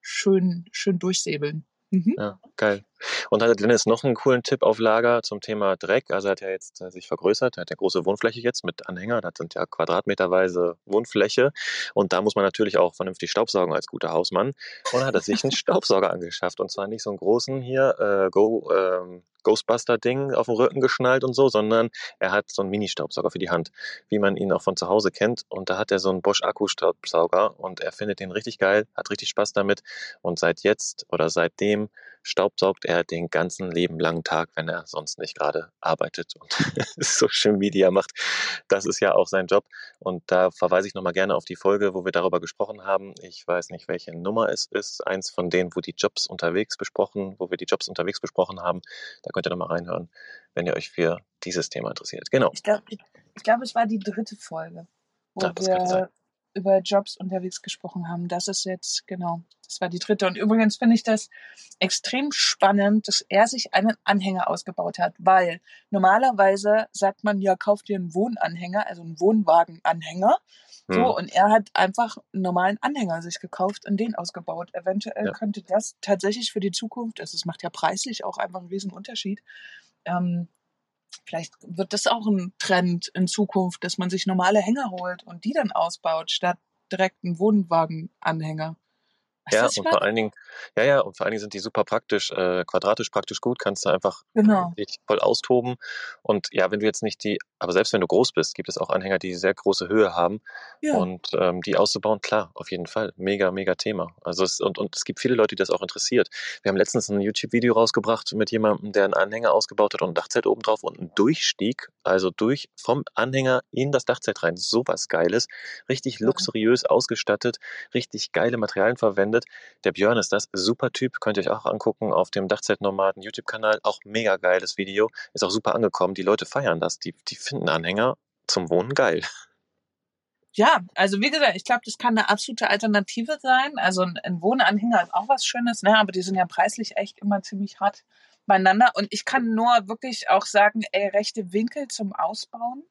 S2: schön, schön durchsäbeln.
S1: Mhm. Ja, geil. Und hat Dennis noch einen coolen Tipp auf Lager zum Thema Dreck? Also er hat ja jetzt äh, sich vergrößert, er hat ja große Wohnfläche jetzt mit Anhänger, das sind ja quadratmeterweise Wohnfläche und da muss man natürlich auch vernünftig Staubsaugen als guter Hausmann und hat er sich einen Staubsauger angeschafft und zwar nicht so einen großen hier, äh, Go, ähm, Ghostbuster-Ding auf dem Rücken geschnallt und so, sondern er hat so einen Mini-Staubsauger für die Hand, wie man ihn auch von zu Hause kennt. Und da hat er so einen Bosch-Akku-Staubsauger und er findet den richtig geil, hat richtig Spaß damit. Und seit jetzt oder seitdem staubsaugt er den ganzen Leben langen Tag, wenn er sonst nicht gerade arbeitet und Social Media macht. Das ist ja auch sein Job. Und da verweise ich nochmal gerne auf die Folge, wo wir darüber gesprochen haben. Ich weiß nicht, welche Nummer es ist. Eins von denen, wo die Jobs unterwegs besprochen, wo wir die Jobs unterwegs besprochen haben. Da könnt ihr nochmal reinhören, wenn ihr euch für dieses Thema interessiert. Genau.
S2: Ich glaube, ich, glaub, es war die dritte Folge, wo ja, wir über Jobs unterwegs gesprochen haben. Das ist jetzt, genau, das war die dritte. Und übrigens finde ich das extrem spannend, dass er sich einen Anhänger ausgebaut hat, weil normalerweise sagt man, ja, kauf dir einen Wohnanhänger, also einen Wohnwagenanhänger. So, hm. und er hat einfach einen normalen Anhänger sich gekauft und den ausgebaut. Eventuell ja. könnte das tatsächlich für die Zukunft, also es macht ja preislich auch einfach einen riesen Unterschied, ähm, vielleicht wird das auch ein Trend in Zukunft, dass man sich normale Hänger holt und die dann ausbaut, statt direkt einen Wohnwagenanhänger.
S1: Ja, und vor allen Dingen, ja, ja, und vor allen Dingen sind die super praktisch, äh, quadratisch praktisch gut, kannst du einfach
S2: genau.
S1: dich voll austoben. Und ja, wenn du jetzt nicht die, aber selbst wenn du groß bist, gibt es auch Anhänger, die sehr große Höhe haben. Ja. Und ähm, die auszubauen, klar, auf jeden Fall. Mega, mega Thema. Also es, und, und es gibt viele Leute, die das auch interessiert. Wir haben letztens ein YouTube-Video rausgebracht mit jemandem, der einen Anhänger ausgebaut hat und ein Dachzelt oben drauf und einen Durchstieg, also durch vom Anhänger in das Dachzelt rein. Sowas Geiles. Richtig luxuriös ausgestattet, richtig geile Materialien verwendet verwendet. Der Björn ist das, super Typ, könnt ihr euch auch angucken auf dem Dachzeltnomaden YouTube-Kanal. Auch mega geiles Video, ist auch super angekommen. Die Leute feiern das, die, die finden Anhänger zum Wohnen geil.
S2: Ja, also wie gesagt, ich glaube, das kann eine absolute Alternative sein. Also ein Wohnanhänger ist auch was Schönes, ne? aber die sind ja preislich echt immer ziemlich hart beieinander. Und ich kann nur wirklich auch sagen, ey, rechte Winkel zum Ausbauen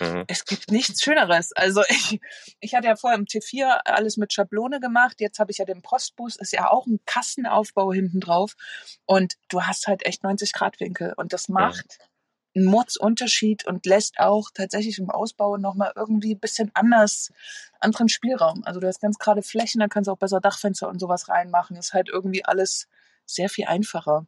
S2: Mhm. Es gibt nichts Schöneres. Also ich, ich hatte ja vorher im T4 alles mit Schablone gemacht. Jetzt habe ich ja den Postbus, ist ja auch ein Kassenaufbau hinten drauf. Und du hast halt echt 90 Grad Winkel. Und das macht mhm. einen Mordsunterschied und lässt auch tatsächlich im Ausbau nochmal irgendwie ein bisschen anders, anderen Spielraum. Also du hast ganz gerade Flächen, da kannst du auch besser Dachfenster und sowas reinmachen. Ist halt irgendwie alles sehr viel einfacher.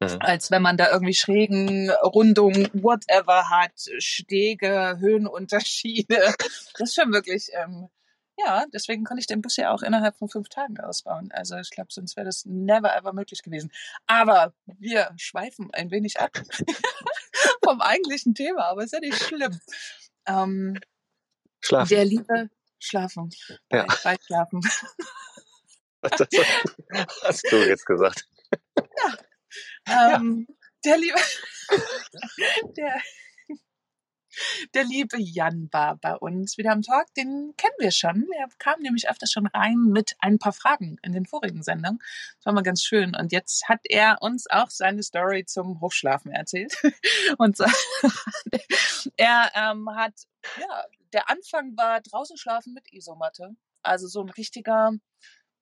S2: Mhm. Als wenn man da irgendwie Schrägen, Rundungen, whatever hat, Stege, Höhenunterschiede. Das ist schon wirklich, ähm, ja, deswegen konnte ich den Bus ja auch innerhalb von fünf Tagen ausbauen. Also ich glaube, sonst wäre das never ever möglich gewesen. Aber wir schweifen ein wenig ab vom eigentlichen Thema, aber ist ja nicht schlimm. Ähm,
S1: schlafen.
S2: Der liebe Schlafen.
S1: Ja.
S2: Bei, Schlafen.
S1: Was hast du jetzt gesagt?
S2: Ja, ähm, ja. Der liebe, der, der liebe Jan war bei uns wieder am Talk. Den kennen wir schon. Er kam nämlich öfters schon rein mit ein paar Fragen in den vorigen Sendungen. Das war mal ganz schön. Und jetzt hat er uns auch seine Story zum Hochschlafen erzählt. Und so, er ähm, hat, ja, der Anfang war draußen schlafen mit Isomatte. Also so ein richtiger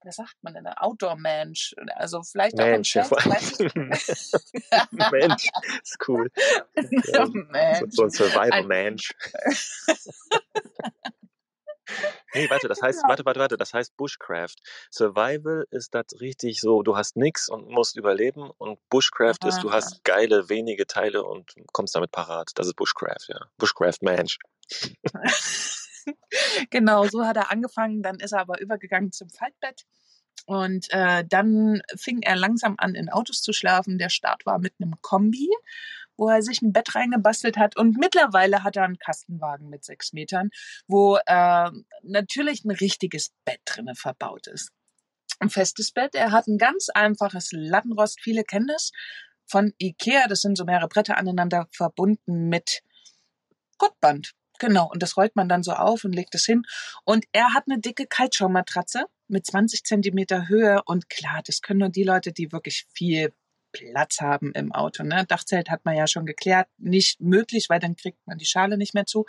S2: was sagt man denn, Outdoor-Mensch. Also vielleicht
S1: Mensch,
S2: auch
S1: ein Chef, Mensch, ist cool.
S2: Ja, Mensch.
S1: So, ein Survival-Mensch. Nee, warte, das heißt, ja. warte, warte, warte, das heißt Bushcraft. Survival ist das richtig so, du hast nichts und musst überleben und Bushcraft Aha. ist, du hast geile, wenige Teile und kommst damit parat. Das ist Bushcraft, ja. Bushcraft Mensch.
S2: genau, so hat er angefangen. Dann ist er aber übergegangen zum Faltbett. Und äh, dann fing er langsam an, in Autos zu schlafen. Der Start war mit einem Kombi, wo er sich ein Bett reingebastelt hat. Und mittlerweile hat er einen Kastenwagen mit sechs Metern, wo äh, natürlich ein richtiges Bett drinne verbaut ist. Ein festes Bett. Er hat ein ganz einfaches Lattenrost. Viele kennen das von Ikea. Das sind so mehrere Bretter aneinander verbunden mit Gottband. Genau, und das rollt man dann so auf und legt es hin. Und er hat eine dicke Kaltschaummatratze mit 20 Zentimeter Höhe. Und klar, das können nur die Leute, die wirklich viel Platz haben im Auto. Ne? Dachzelt hat man ja schon geklärt, nicht möglich, weil dann kriegt man die Schale nicht mehr zu.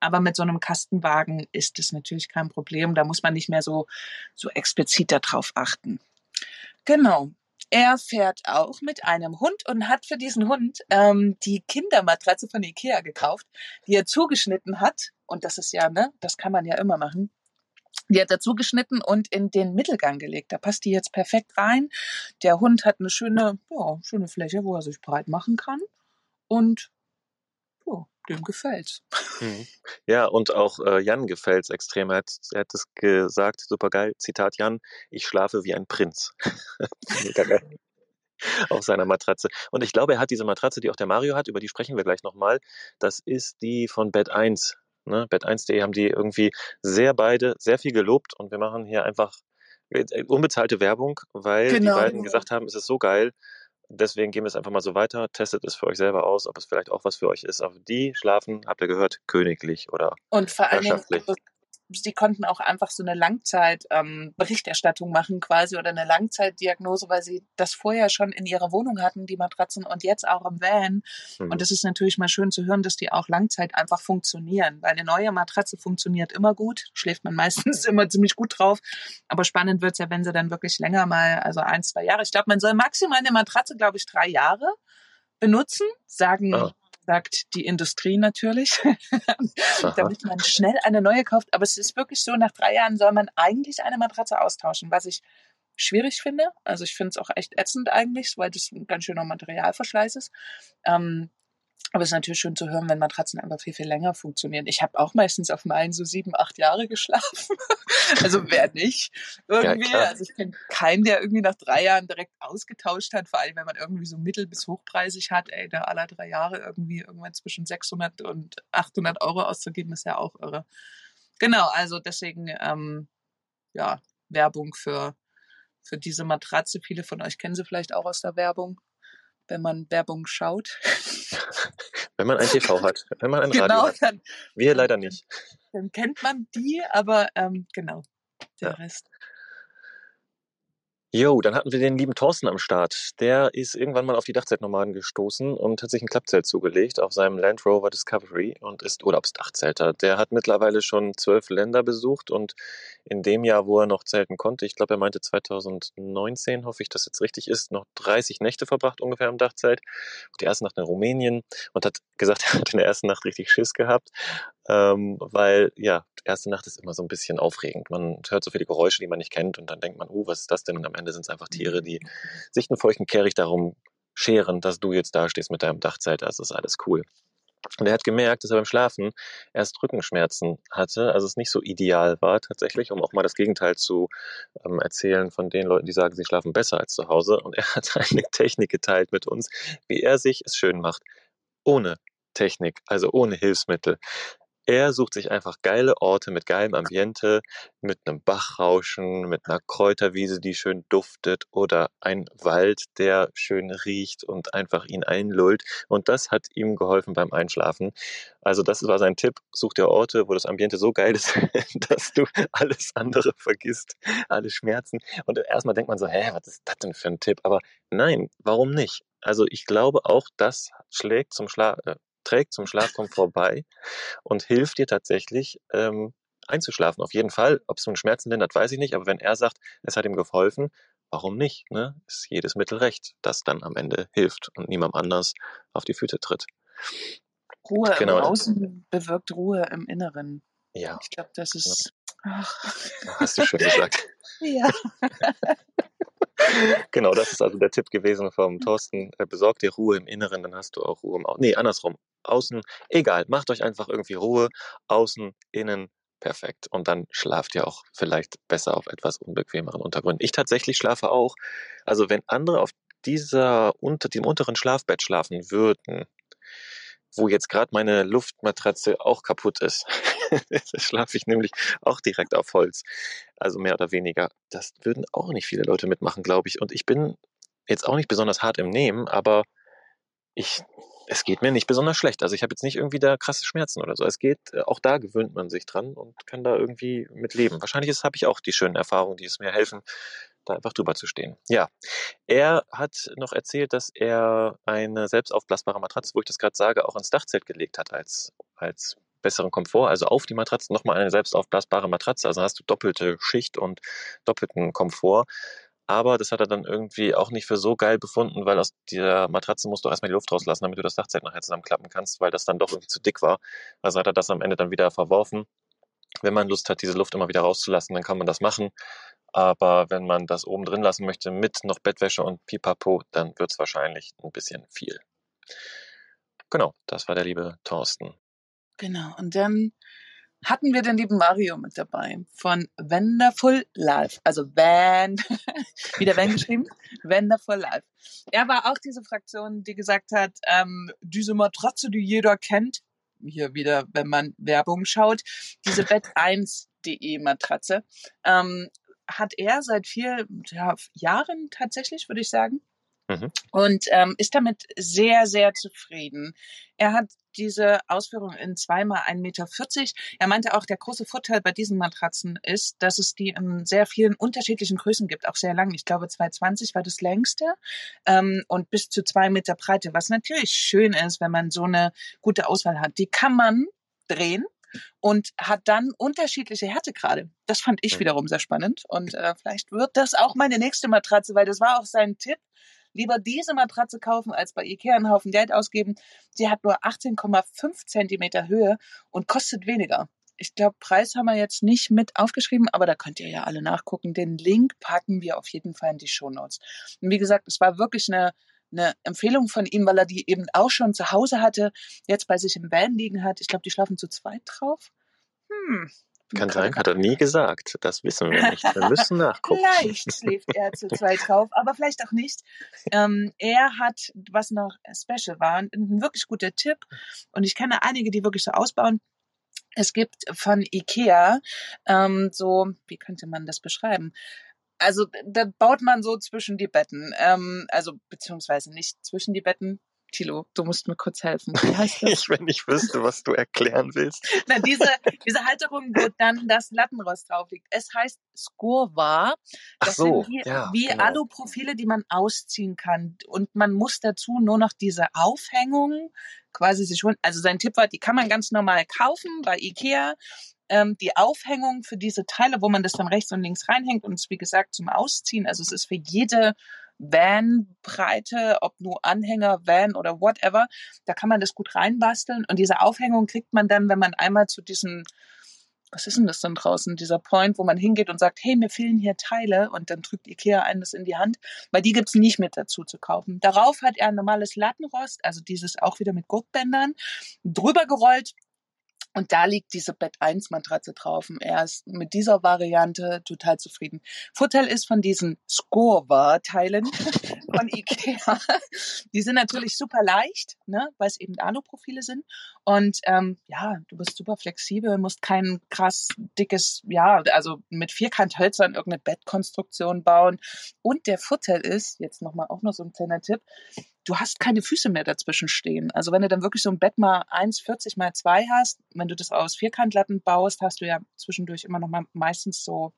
S2: Aber mit so einem Kastenwagen ist das natürlich kein Problem. Da muss man nicht mehr so, so explizit darauf achten. Genau. Er fährt auch mit einem Hund und hat für diesen Hund ähm, die Kindermatratze von Ikea gekauft, die er zugeschnitten hat. Und das ist ja, ne, das kann man ja immer machen. Die hat dazu geschnitten und in den Mittelgang gelegt. Da passt die jetzt perfekt rein. Der Hund hat eine schöne, ja, schöne Fläche, wo er sich breit machen kann. Und dem gefällt's.
S1: Mhm. Ja, und auch äh, Jan gefällt's extrem. Er hat, er hat es gesagt, super geil. Zitat Jan, ich schlafe wie ein Prinz. Mega geil. Auf seiner Matratze. Und ich glaube, er hat diese Matratze, die auch der Mario hat, über die sprechen wir gleich nochmal. Das ist die von Bett 1. Ne? Bett1.de haben die irgendwie sehr beide sehr viel gelobt und wir machen hier einfach äh, unbezahlte Werbung, weil genau, die beiden genau. gesagt haben, es ist so geil. Deswegen gehen wir es einfach mal so weiter. Testet es für euch selber aus, ob es vielleicht auch was für euch ist. Aber die schlafen, habt ihr gehört, königlich oder
S2: und vor allen Dingen, sie konnten auch einfach so eine Langzeitberichterstattung ähm, machen quasi oder eine Langzeitdiagnose, weil sie das vorher schon in ihrer Wohnung hatten, die Matratzen und jetzt auch im Van. Mhm. Und es ist natürlich mal schön zu hören, dass die auch Langzeit einfach funktionieren, weil eine neue Matratze funktioniert immer gut, schläft man meistens immer ziemlich gut drauf. Aber spannend wird's ja, wenn sie dann wirklich länger mal, also ein, zwei Jahre. Ich glaube, man soll maximal eine Matratze, glaube ich, drei Jahre benutzen, sagen oh sagt die Industrie natürlich, damit man schnell eine neue kauft. Aber es ist wirklich so, nach drei Jahren soll man eigentlich eine Matratze austauschen, was ich schwierig finde. Also ich finde es auch echt ätzend eigentlich, weil das ein ganz schöner Materialverschleiß ist. Ähm, aber es ist natürlich schön zu hören, wenn Matratzen einfach viel, viel länger funktionieren. Ich habe auch meistens auf meinen so sieben, acht Jahre geschlafen. also wer nicht irgendwie. Ja, also ich kenne keinen, der irgendwie nach drei Jahren direkt ausgetauscht hat. Vor allem, wenn man irgendwie so mittel- bis hochpreisig hat. Ey, da alle drei Jahre irgendwie irgendwann zwischen 600 und 800 Euro auszugeben, ist ja auch irre. Genau, also deswegen, ähm, ja, Werbung für, für diese Matratze. Viele von euch kennen sie vielleicht auch aus der Werbung wenn man Werbung schaut.
S1: wenn man ein TV hat, wenn man ein genau, Radio hat. Dann, Wir leider nicht.
S2: Dann kennt man die, aber ähm, genau, der ja. Rest.
S1: Jo, dann hatten wir den lieben Thorsten am Start. Der ist irgendwann mal auf die Dachzeltnomaden gestoßen und hat sich ein Klappzelt zugelegt auf seinem Land Rover Discovery und ist Urlaubsdachzelter. Der hat mittlerweile schon zwölf Länder besucht und in dem Jahr, wo er noch zelten konnte, ich glaube, er meinte 2019, hoffe ich, dass jetzt richtig ist, noch 30 Nächte verbracht ungefähr im Dachzelt. Die erste Nacht in Rumänien und hat gesagt, er hat in der ersten Nacht richtig Schiss gehabt, ähm, weil ja, erste Nacht ist immer so ein bisschen aufregend. Man hört so viele Geräusche, die man nicht kennt und dann denkt man, uh, was ist das denn? Und am Ende sind es einfach Tiere, die sich einen feuchten Kehricht darum scheren, dass du jetzt da stehst mit deinem Dachzelt. Das ist alles cool. Und er hat gemerkt, dass er beim Schlafen erst Rückenschmerzen hatte, also es nicht so ideal war tatsächlich, um auch mal das Gegenteil zu ähm, erzählen von den Leuten, die sagen, sie schlafen besser als zu Hause. Und er hat eine Technik geteilt mit uns, wie er sich es schön macht, ohne Technik, also ohne Hilfsmittel. Er sucht sich einfach geile Orte mit geilem Ambiente, mit einem Bachrauschen, mit einer Kräuterwiese, die schön duftet oder ein Wald, der schön riecht und einfach ihn einlullt. Und das hat ihm geholfen beim Einschlafen. Also das war sein Tipp. Such dir Orte, wo das Ambiente so geil ist, dass du alles andere vergisst, alle Schmerzen. Und erstmal denkt man so, hä, was ist das denn für ein Tipp? Aber nein, warum nicht? Also ich glaube auch, das schlägt zum Schlaf, äh, trägt zum Schlafkomfort bei und hilft dir tatsächlich ähm, einzuschlafen. Auf jeden Fall. Ob es nun Schmerzen lindert, weiß ich nicht. Aber wenn er sagt, es hat ihm geholfen, warum nicht? Ne? Ist jedes Mittel recht, das dann am Ende hilft und niemand anders auf die Füße tritt.
S2: Ruhe genau. im Außen bewirkt Ruhe im Inneren.
S1: Ja.
S2: Ich glaube, das ist.
S1: Ach. Hast du schön gesagt.
S2: ja.
S1: genau, das ist also der Tipp gewesen vom Thorsten. Äh, besorg dir Ruhe im Inneren, dann hast du auch Ruhe im Außen. Nee, andersrum. Außen, egal, macht euch einfach irgendwie Ruhe. Außen, innen, perfekt. Und dann schlaft ihr auch vielleicht besser auf etwas unbequemeren Untergründen. Ich tatsächlich schlafe auch. Also wenn andere auf dieser, unter dem unteren Schlafbett schlafen würden, wo jetzt gerade meine Luftmatratze auch kaputt ist. da schlafe ich nämlich auch direkt auf Holz. Also mehr oder weniger. Das würden auch nicht viele Leute mitmachen, glaube ich. Und ich bin jetzt auch nicht besonders hart im Nehmen, aber ich, es geht mir nicht besonders schlecht. Also ich habe jetzt nicht irgendwie da krasse Schmerzen oder so. Es geht, äh, auch da gewöhnt man sich dran und kann da irgendwie mit leben. Wahrscheinlich habe ich auch die schönen Erfahrungen, die es mir helfen, da einfach drüber zu stehen. Ja, er hat noch erzählt, dass er eine selbst aufblasbare Matratze, wo ich das gerade sage, auch ins Dachzelt gelegt hat als, als besseren Komfort. Also auf die Matratze nochmal eine selbst aufblasbare Matratze. Also hast du doppelte Schicht und doppelten Komfort. Aber das hat er dann irgendwie auch nicht für so geil befunden, weil aus der Matratze musst du erstmal die Luft rauslassen, damit du das Dachzelt nachher zusammenklappen kannst, weil das dann doch irgendwie zu dick war. Also hat er das am Ende dann wieder verworfen Wenn man Lust hat, diese Luft immer wieder rauszulassen, dann kann man das machen. Aber wenn man das oben drin lassen möchte mit noch Bettwäsche und Pipapo, dann wird es wahrscheinlich ein bisschen viel. Genau, das war der liebe Thorsten.
S2: Genau, und dann hatten wir den lieben Mario mit dabei von Wonderful Life. Also Van, wieder Van geschrieben, Wonderful Life. Er war auch diese Fraktion, die gesagt hat, ähm, diese Matratze, die jeder kennt, hier wieder, wenn man Werbung schaut, diese Bett1.de Matratze, ähm, hat er seit vier ja, Jahren tatsächlich, würde ich sagen. Mhm. Und ähm, ist damit sehr, sehr zufrieden. Er hat diese Ausführung in zweimal 1,40 Meter. Er meinte auch, der große Vorteil bei diesen Matratzen ist, dass es die in sehr vielen unterschiedlichen Größen gibt, auch sehr lang. Ich glaube, 220 war das längste ähm, und bis zu zwei Meter Breite, was natürlich schön ist, wenn man so eine gute Auswahl hat. Die kann man drehen und hat dann unterschiedliche Härtegrade. Das fand ich wiederum sehr spannend und äh, vielleicht wird das auch meine nächste Matratze, weil das war auch sein Tipp. Lieber diese Matratze kaufen, als bei Ikea einen Haufen Geld ausgeben. Sie hat nur 18,5 Zentimeter Höhe und kostet weniger. Ich glaube, Preis haben wir jetzt nicht mit aufgeschrieben, aber da könnt ihr ja alle nachgucken. Den Link packen wir auf jeden Fall in die Show Notes. Und wie gesagt, es war wirklich eine eine Empfehlung von ihm, weil er die eben auch schon zu Hause hatte, jetzt bei sich im Van liegen hat. Ich glaube, die schlafen zu zweit drauf.
S1: Hm. Kann sein, hat er nie gesagt. Das wissen wir nicht. Wir müssen nachgucken.
S2: Vielleicht schläft er zu zweit drauf, aber vielleicht auch nicht. Ähm, er hat, was noch special war, ein wirklich guter Tipp. Und ich kenne einige, die wirklich so ausbauen. Es gibt von Ikea ähm, so, wie könnte man das beschreiben? Also da baut man so zwischen die Betten, ähm, also beziehungsweise nicht zwischen die Betten. Tilo, du musst mir kurz helfen.
S1: Wie heißt das? ich, wenn ich wüsste, was du erklären willst.
S2: Na, diese, diese Halterung, wo dann das Lattenrost drauf liegt. Es heißt Skurva. Das Ach so, sind wie, ja, wie genau. Aluprofile, die man ausziehen kann. Und man muss dazu nur noch diese Aufhängung quasi sich holen. Also sein Tipp war, die kann man ganz normal kaufen bei Ikea ähm, die Aufhängung für diese Teile, wo man das dann rechts und links reinhängt und es wie gesagt zum Ausziehen. Also es ist für jede Van-Breite, ob nur Anhänger, Van oder whatever, da kann man das gut reinbasteln. Und diese Aufhängung kriegt man dann, wenn man einmal zu diesem, was ist denn das denn draußen, dieser Point, wo man hingeht und sagt, hey, mir fehlen hier Teile und dann drückt Ikea einen das in die Hand, weil die gibt's nicht mit dazu zu kaufen. Darauf hat er ein normales Lattenrost, also dieses auch wieder mit Gurtbändern, drüber gerollt und da liegt diese Bett 1 Matratze drauf. Und er ist mit dieser Variante total zufrieden. Vorteil ist von diesen Scorva-Teilen von Ikea. Die sind natürlich super leicht, ne, weil es eben Aluprofile sind. Und ähm, ja, du bist super flexibel, musst kein krass dickes, ja, also mit Vierkanthölzern irgendeine Bettkonstruktion bauen. Und der Vorteil ist, jetzt nochmal auch noch so ein kleiner Tipp, du hast keine Füße mehr dazwischen stehen. Also wenn du dann wirklich so ein Bett mal 1,40 mal 2 hast, wenn du das aus Vierkantlatten baust, hast du ja zwischendurch immer noch mal meistens so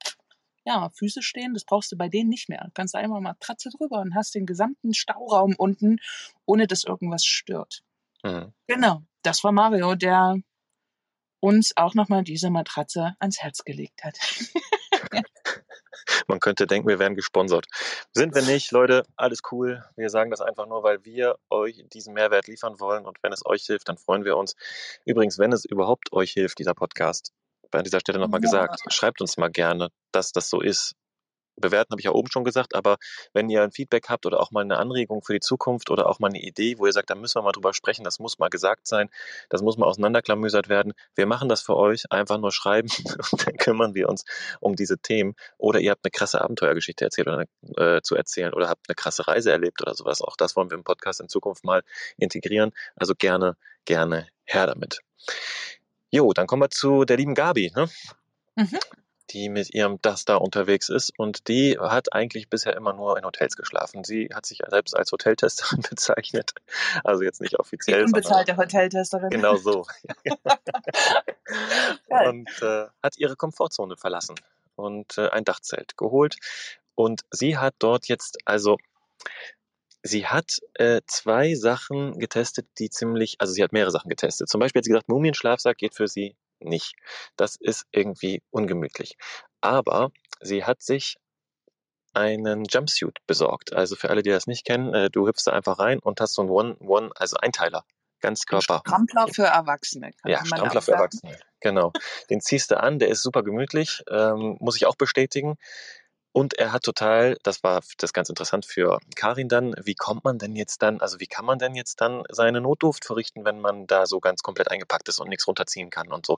S2: ja, Füße stehen. Das brauchst du bei denen nicht mehr. Du kannst einmal mal Matratze drüber und hast den gesamten Stauraum unten, ohne dass irgendwas stört. Mhm. Genau, das war Mario, der uns auch nochmal diese Matratze ans Herz gelegt hat.
S1: Man könnte denken, wir wären gesponsert. Sind wir nicht, Leute, alles cool. Wir sagen das einfach nur, weil wir euch diesen Mehrwert liefern wollen und wenn es euch hilft, dann freuen wir uns. Übrigens, wenn es überhaupt euch hilft, dieser Podcast, bei dieser Stelle nochmal ja. gesagt, schreibt uns mal gerne, dass das so ist bewerten habe ich ja oben schon gesagt, aber wenn ihr ein Feedback habt oder auch mal eine Anregung für die Zukunft oder auch mal eine Idee, wo ihr sagt, da müssen wir mal drüber sprechen, das muss mal gesagt sein, das muss mal auseinanderklamüsert werden. Wir machen das für euch, einfach nur schreiben und dann kümmern wir uns um diese Themen. Oder ihr habt eine krasse Abenteuergeschichte erzählt oder äh, zu erzählen oder habt eine krasse Reise erlebt oder sowas. Auch das wollen wir im Podcast in Zukunft mal integrieren. Also gerne, gerne her damit. Jo, dann kommen wir zu der lieben Gabi. Ne? Mhm die mit ihrem Duster unterwegs ist und die hat eigentlich bisher immer nur in Hotels geschlafen. Sie hat sich selbst als Hoteltesterin bezeichnet, also jetzt nicht offiziell. Die
S2: unbezahlte Hoteltesterin.
S1: Genau so. und äh, hat ihre Komfortzone verlassen und äh, ein Dachzelt geholt und sie hat dort jetzt also Sie hat äh, zwei Sachen getestet, die ziemlich, also sie hat mehrere Sachen getestet. Zum Beispiel hat sie gesagt, Mumienschlafsack geht für sie nicht. Das ist irgendwie ungemütlich. Aber sie hat sich einen Jumpsuit besorgt. Also für alle, die das nicht kennen, äh, du hüpfst da einfach rein und hast so einen One, One, also Einteiler. Ganzkörper.
S2: Strampler für Erwachsene. Kann
S1: Ja, Strampler für. Erwachsene. Genau. Den ziehst du an, der ist super gemütlich, ähm, muss ich auch bestätigen. Und er hat total, das war das ganz interessant für Karin dann, wie kommt man denn jetzt dann, also wie kann man denn jetzt dann seine Notdurft verrichten, wenn man da so ganz komplett eingepackt ist und nichts runterziehen kann und so.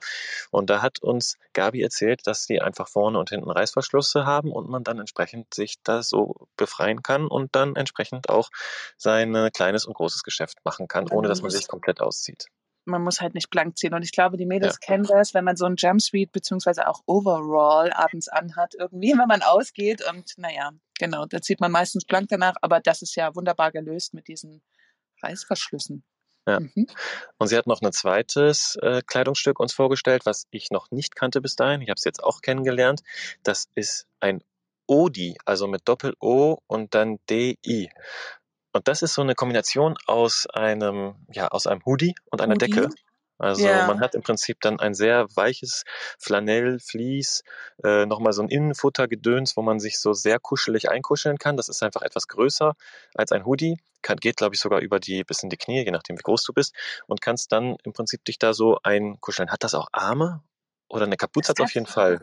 S1: Und da hat uns Gabi erzählt, dass die einfach vorne und hinten Reißverschlüsse haben und man dann entsprechend sich da so befreien kann und dann entsprechend auch sein kleines und großes Geschäft machen kann, ohne dass man sich komplett auszieht.
S2: Man muss halt nicht blank ziehen. Und ich glaube, die Mädels
S1: Ja.
S2: kennen das, wenn man so ein Jumpsuit beziehungsweise auch Overall abends anhat, irgendwie, wenn man ausgeht. Und naja, genau, da zieht man meistens blank danach. Aber das ist ja wunderbar gelöst mit diesen Reißverschlüssen.
S1: Ja.
S2: Mhm.
S1: Und sie hat noch ein zweites äh, Kleidungsstück uns vorgestellt, was ich noch nicht kannte bis dahin. Ich habe es jetzt auch kennengelernt. Das ist ein Odi, also mit Doppel-O und dann D-I. Und das ist so eine Kombination aus einem, ja, aus einem Hoodie und einer
S2: Hoodie?
S1: Decke. Also
S2: Ja.
S1: man hat im Prinzip dann ein sehr weiches Flanell, Vlies, äh, nochmal so ein Innenfuttergedöns, wo man sich so sehr kuschelig einkuscheln kann. Das ist einfach etwas größer als ein Hoodie. Kann, geht, glaube ich, sogar über die bis in die Knie, je nachdem, wie groß du bist. Und kannst dann im Prinzip dich da so einkuscheln. Hat das auch Arme? Oder eine Kapuze hat
S2: Das
S1: auf jeden Fall.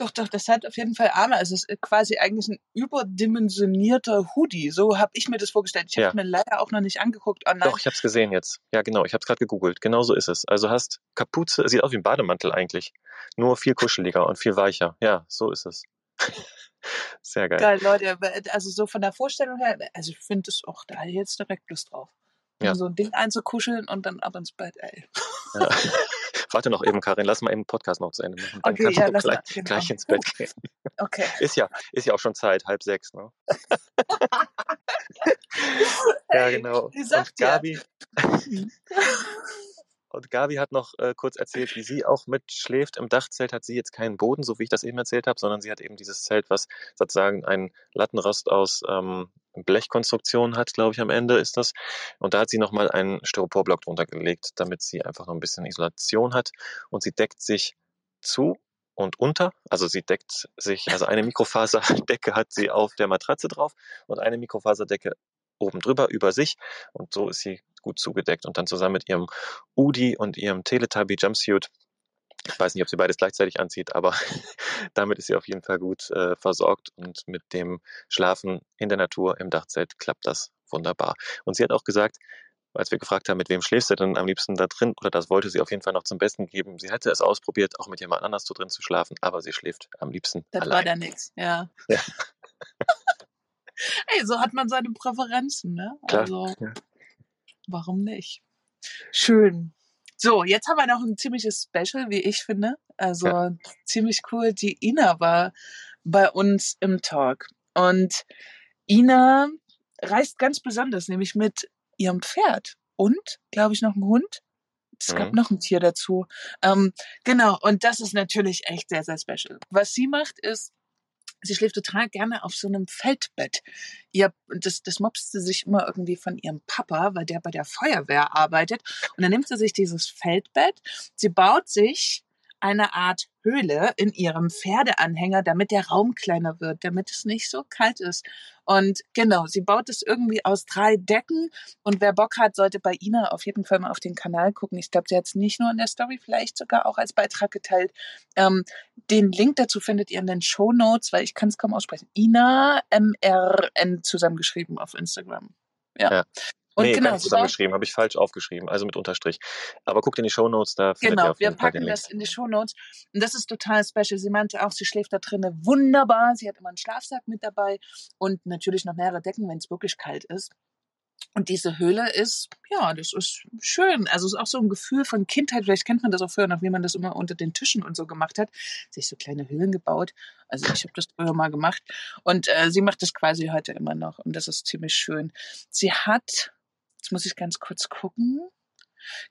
S2: Doch, doch, das hat auf jeden Fall Arme. Also es ist quasi eigentlich ein überdimensionierter Hoodie. So habe ich mir das vorgestellt. Ich habe
S1: Ja.
S2: es mir leider auch noch nicht angeguckt online.
S1: Doch, ich habe es gesehen jetzt. Ja, genau. Ich habe es gerade gegoogelt. Genau so ist es. Also hast Kapuze, sieht aus wie ein Bademantel eigentlich. Nur viel kuscheliger und viel weicher. Ja, so ist es. Sehr geil.
S2: Geil, Leute. Also so von der Vorstellung her, also ich finde es auch da jetzt direkt Lust drauf.
S1: Ja.
S2: Um so ein Ding einzukuscheln und dann ab ins Bett, ey.
S1: Ja. Warte noch eben, Karin, lass mal eben den Podcast noch zu Ende machen. Dann
S2: Okay,
S1: kannst
S2: ja,
S1: du gleich,
S2: genau.
S1: gleich ins Bett gehen.
S2: Okay.
S1: Ist ja, ist ja auch schon Zeit, halb sechs, ne? ja, genau.
S2: wie sagt
S1: und? Gabi, und Gabi hat noch äh, kurz erzählt, wie sie auch mitschläft. Im Dachzelt hat sie jetzt keinen Boden, so wie ich das eben erzählt habe, sondern sie hat eben dieses Zelt, was sozusagen ein Lattenrost aus ähm, Blechkonstruktion hat, glaube ich, am Ende ist das. Und da hat sie nochmal einen Styroporblock drunter gelegt, damit sie einfach noch ein bisschen Isolation hat. Und sie deckt sich zu und unter. Also sie deckt sich, also eine Mikrofaserdecke hat sie auf der Matratze drauf und eine Mikrofaserdecke oben drüber über sich. Und so ist sie gut zugedeckt. Und dann zusammen mit ihrem Udi und ihrem Teletubby Jumpsuit. Ich weiß nicht, ob sie beides gleichzeitig anzieht, aber damit ist sie auf jeden Fall gut äh, versorgt. Und mit dem Schlafen in der Natur im Dachzelt klappt das wunderbar. Und sie hat auch gesagt, als wir gefragt haben, mit wem schläfst du denn am liebsten da drin, oder das wollte sie auf jeden Fall noch zum Besten geben. Sie hätte es ausprobiert, auch mit jemand anders so drin zu schlafen, aber sie schläft am liebsten
S2: Das war
S1: allein.
S2: da nix, ja.
S1: Ja.
S2: Ey, so hat man seine Präferenzen, ne?
S1: Klar,
S2: Also,
S1: ja.
S2: warum nicht? Schön. So, jetzt haben wir noch ein ziemliches Special, wie ich finde. Also
S1: Ja.
S2: ziemlich cool. Die Ina war bei uns im Talk. Und Ina reist ganz besonders, nämlich mit ihrem Pferd und, glaube ich, noch ein Hund. Es gab
S1: Mhm.
S2: noch ein Tier dazu. Ähm, genau, und das ist natürlich echt sehr, sehr special. Was sie macht, ist, sie schläft total gerne auf so einem Feldbett. Ihr, das, das mobst sie sich immer irgendwie von ihrem Papa, weil der bei der Feuerwehr arbeitet. Und dann nimmt sie sich dieses Feldbett, sie baut sich eine Art Höhle in ihrem Pferdeanhänger, damit der Raum kleiner wird, damit es nicht so kalt ist. Und genau, sie baut es irgendwie aus drei Decken. Und wer Bock hat, sollte bei Ina auf jeden Fall mal auf den Kanal gucken. Ich glaube, sie hat es nicht nur in der Story, vielleicht sogar auch als Beitrag geteilt. Ähm, den Link dazu findet ihr in den Show Notes, weil ich kann es kaum aussprechen. Ina MRN zusammengeschrieben auf Instagram. Ja.
S1: Ja.
S2: Und
S1: nee,
S2: genau,
S1: ganz
S2: sie baut,
S1: zusammengeschrieben, habe ich falsch aufgeschrieben, also mit Unterstrich. Aber guckt in die Shownotes, da findet ihr
S2: Genau, wir packen das in die Shownotes. Und das ist total special. Sie meinte auch, sie schläft da drinnen wunderbar. Sie hat immer einen Schlafsack mit dabei und natürlich noch mehrere Decken, wenn es wirklich kalt ist. Und diese Höhle ist, ja, das ist schön. Also es ist auch so ein Gefühl von Kindheit. Vielleicht kennt man das auch früher noch, wie man das immer unter den Tischen und so gemacht hat. Sich so kleine Höhlen gebaut. Also ich habe das früher mal gemacht. Und äh, sie macht das quasi heute immer noch. Und das ist ziemlich schön. Sie hat, jetzt muss ich ganz kurz gucken.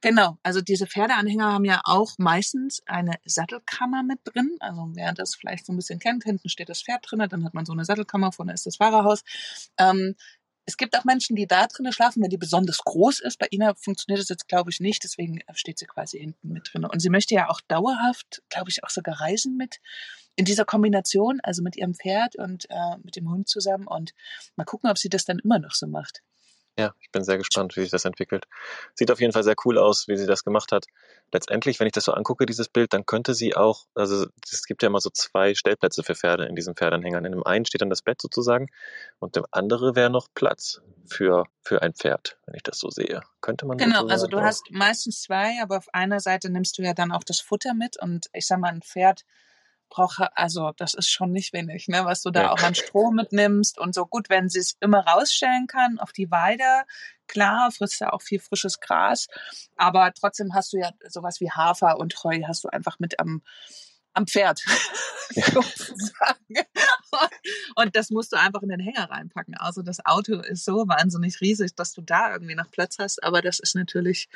S2: Genau, also diese Pferdeanhänger haben ja auch meistens eine Sattelkammer mit drin. Also wer das vielleicht so ein bisschen kennt, hinten steht das Pferd drin, dann hat man so eine Sattelkammer, vorne ist das Fahrerhaus. Ähm, es gibt auch Menschen, die da drinnen schlafen, wenn die besonders groß ist. Bei Ina funktioniert das jetzt, glaube ich, nicht. Deswegen steht sie quasi hinten mit drin. Und sie möchte ja auch dauerhaft, glaube ich, auch sogar reisen mit in dieser Kombination, also mit ihrem Pferd und äh, mit dem Hund zusammen. Und mal gucken, ob sie das dann immer noch so macht.
S1: Ja, ich bin sehr gespannt, wie sich das entwickelt. Sieht auf jeden Fall sehr cool aus, wie sie das gemacht hat. Letztendlich, wenn ich das so angucke, dieses Bild, dann könnte sie auch, also es gibt ja immer so zwei Stellplätze für Pferde in diesen Pferdanhängern. In dem einen steht dann das Bett sozusagen und dem andere wäre noch Platz für, für ein Pferd, wenn ich das so sehe. Könnte man
S2: Genau, also du hast meistens zwei, aber auf einer Seite nimmst du ja dann auch das Futter mit und ich sag mal, ein Pferd brauche, also das ist schon nicht wenig, ne, was du da ja. auch an Stroh mitnimmst und so gut, wenn sie es immer rausstellen kann auf die Weide, klar, frisst ja auch viel frisches Gras, aber trotzdem hast du ja sowas wie Hafer und Heu hast du einfach mit am am Pferd ja. sozusagen. Und das musst du einfach in den Hänger reinpacken. Also das Auto ist so wahnsinnig riesig, dass du da irgendwie noch Platz hast, aber das ist natürlich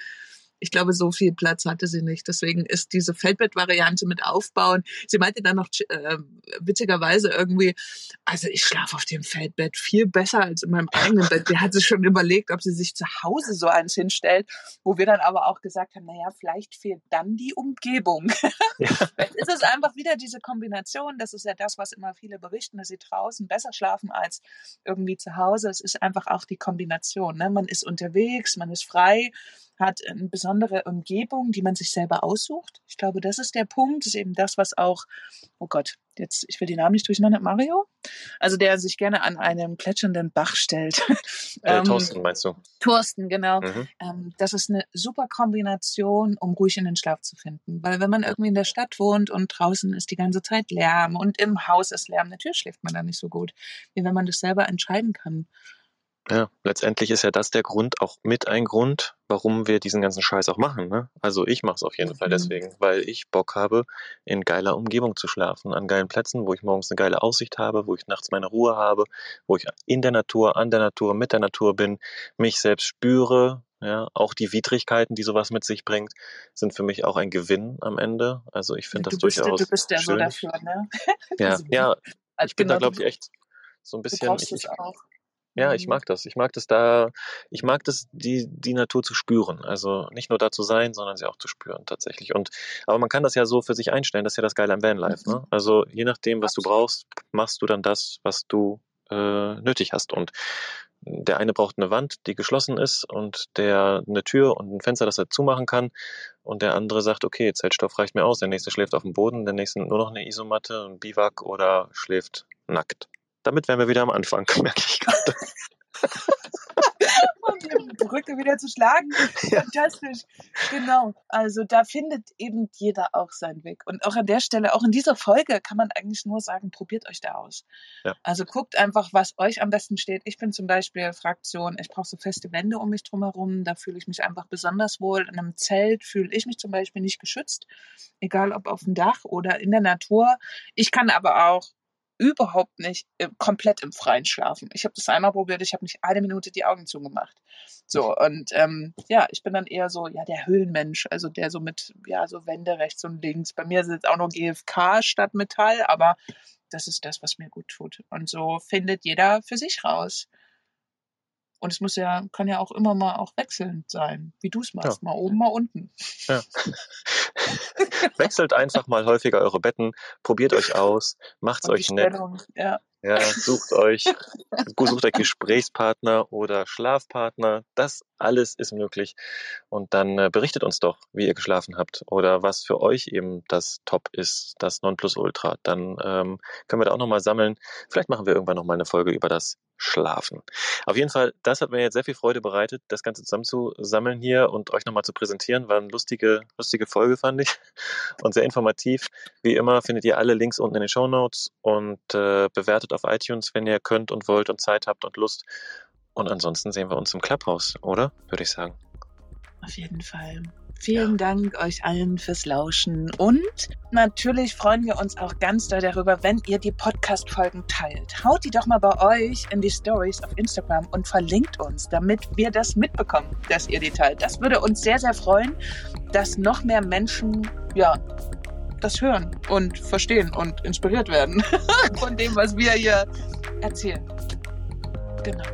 S2: ich glaube, so viel Platz hatte sie nicht. Deswegen ist diese Feldbett-Variante mit Aufbauen. Sie meinte dann noch äh, witzigerweise irgendwie, also ich schlafe auf dem Feldbett viel besser als in meinem eigenen Bett. Der hat sich schon überlegt, ob sie sich zu Hause so eins hinstellt, wo wir dann aber auch gesagt haben, naja, vielleicht fehlt dann die Umgebung. Ja. Vielleicht ist es einfach wieder diese Kombination. Das ist ja das, was immer viele berichten, dass sie draußen besser schlafen als irgendwie zu Hause. Es ist einfach auch die Kombination. Ne? Man ist unterwegs, man ist frei hat eine besondere Umgebung, die man sich selber aussucht. Ich glaube, das ist der Punkt. Das ist eben das, was auch, oh Gott, jetzt, ich will die Namen nicht durcheinander, Mario? Also der sich gerne an einem plätschernden Bach stellt.
S1: Äh, ähm, Thorsten meinst du?
S2: Thorsten, genau. Mhm. Ähm, das ist eine super Kombination, um ruhig in den Schlaf zu finden. Weil wenn man irgendwie in der Stadt wohnt und draußen ist die ganze Zeit Lärm und im Haus ist Lärm, natürlich schläft man da nicht so gut, wie wenn man das selber entscheiden kann.
S1: Ja, letztendlich ist ja das der Grund, auch mit ein Grund, warum wir diesen ganzen Scheiß auch machen. Ne? Also ich mache es auf jeden mhm. Fall deswegen, weil ich Bock habe, in geiler Umgebung zu schlafen, an geilen Plätzen, wo ich morgens eine geile Aussicht habe, wo ich nachts meine Ruhe habe, wo ich in der Natur, an der Natur, mit der Natur bin, mich selbst spüre. Ja, auch die Widrigkeiten, die sowas mit sich bringt, sind für mich auch ein Gewinn am Ende. Also ich finde das
S2: bist,
S1: durchaus.
S2: Du bist ja
S1: schön.
S2: so dafür, ne?
S1: Ja, also, ja. Ich bin genau, da, glaube ich, echt so ein bisschen. Ich, ich, auch. Ja, ich mhm. mag das. Ich mag das da, ich mag das, die, die Natur zu spüren. Also nicht nur da zu sein, sondern sie auch zu spüren tatsächlich. Und, aber man kann das ja so für sich einstellen, das ist ja das Geile am Vanlife, ne? Mhm. Also je nachdem, was du brauchst, machst du dann das, was du äh, nötig hast. Und der eine braucht eine Wand, die geschlossen ist und der eine Tür und ein Fenster, das er zumachen kann. Und der andere sagt, okay, Zeltstoff reicht mir aus. Der nächste schläft auf dem Boden, der nächste nur noch eine Isomatte, ein Biwak oder schläft nackt. Damit wären wir wieder am Anfang, merke ich gerade.
S2: um die Brücke wieder zu schlagen. Ja. Fantastisch. Genau. Also da findet eben jeder auch seinen Weg. Und auch an der Stelle, auch in dieser Folge kann man eigentlich nur sagen, probiert euch da aus. Ja. Also guckt einfach, was euch am besten steht. Ich bin zum Beispiel Fraktion, ich brauche so feste Wände um mich drumherum. Da fühle ich mich einfach besonders wohl. In einem Zelt fühle ich mich zum Beispiel nicht geschützt. Egal ob auf dem Dach oder in der Natur. Ich kann aber auch überhaupt nicht äh, komplett im Freien schlafen. Ich habe das einmal probiert, ich habe nicht eine Minute die Augen zugemacht. So, und ähm, ja, ich bin dann eher so, ja, der Höhlenmensch, also der so mit, ja, so Wände rechts und links. Bei mir ist jetzt auch noch GFK statt Metall, aber das ist das, was mir gut tut. Und so findet jeder für sich raus. Und es muss ja, kann ja auch immer mal auch wechselnd sein, wie du es machst. Ja. Mal oben, mal unten. Ja.
S1: Wechselt einfach mal häufiger eure Betten, probiert euch aus, macht's euch nett.
S2: Ja.
S1: Ja, sucht euch, sucht euch Gesprächspartner oder Schlafpartner. Das alles ist möglich. Und dann äh, berichtet uns doch, wie ihr geschlafen habt oder was für euch eben das Top ist, das Nonplusultra. Dann ähm, können wir da auch nochmal sammeln. Vielleicht machen wir irgendwann nochmal eine Folge über das Schlafen. Auf jeden Fall, das hat mir jetzt sehr viel Freude bereitet, das Ganze zusammenzusammeln hier und euch nochmal zu präsentieren. War eine lustige, lustige Folge, fand ich. Und sehr informativ. Wie immer findet ihr alle Links unten in den Show Notes und äh, bewertet auf iTunes, wenn ihr könnt und wollt und Zeit habt und Lust. Und ansonsten sehen wir uns im Clubhouse, oder? Würde ich sagen.
S2: Auf jeden Fall. Vielen ja. Dank euch allen fürs Lauschen. Und natürlich freuen wir uns auch ganz doll darüber, wenn ihr die Podcast-Folgen teilt. Haut die doch mal bei euch in die Stories auf Instagram und verlinkt uns, damit wir das mitbekommen, dass ihr die teilt. Das würde uns sehr, sehr freuen, dass noch mehr Menschen, ja, das hören und verstehen und inspiriert werden von dem, was wir hier erzählen. Genau.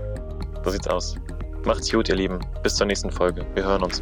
S1: So sieht's aus. Macht's gut, ihr Lieben. Bis zur nächsten Folge. Wir hören uns.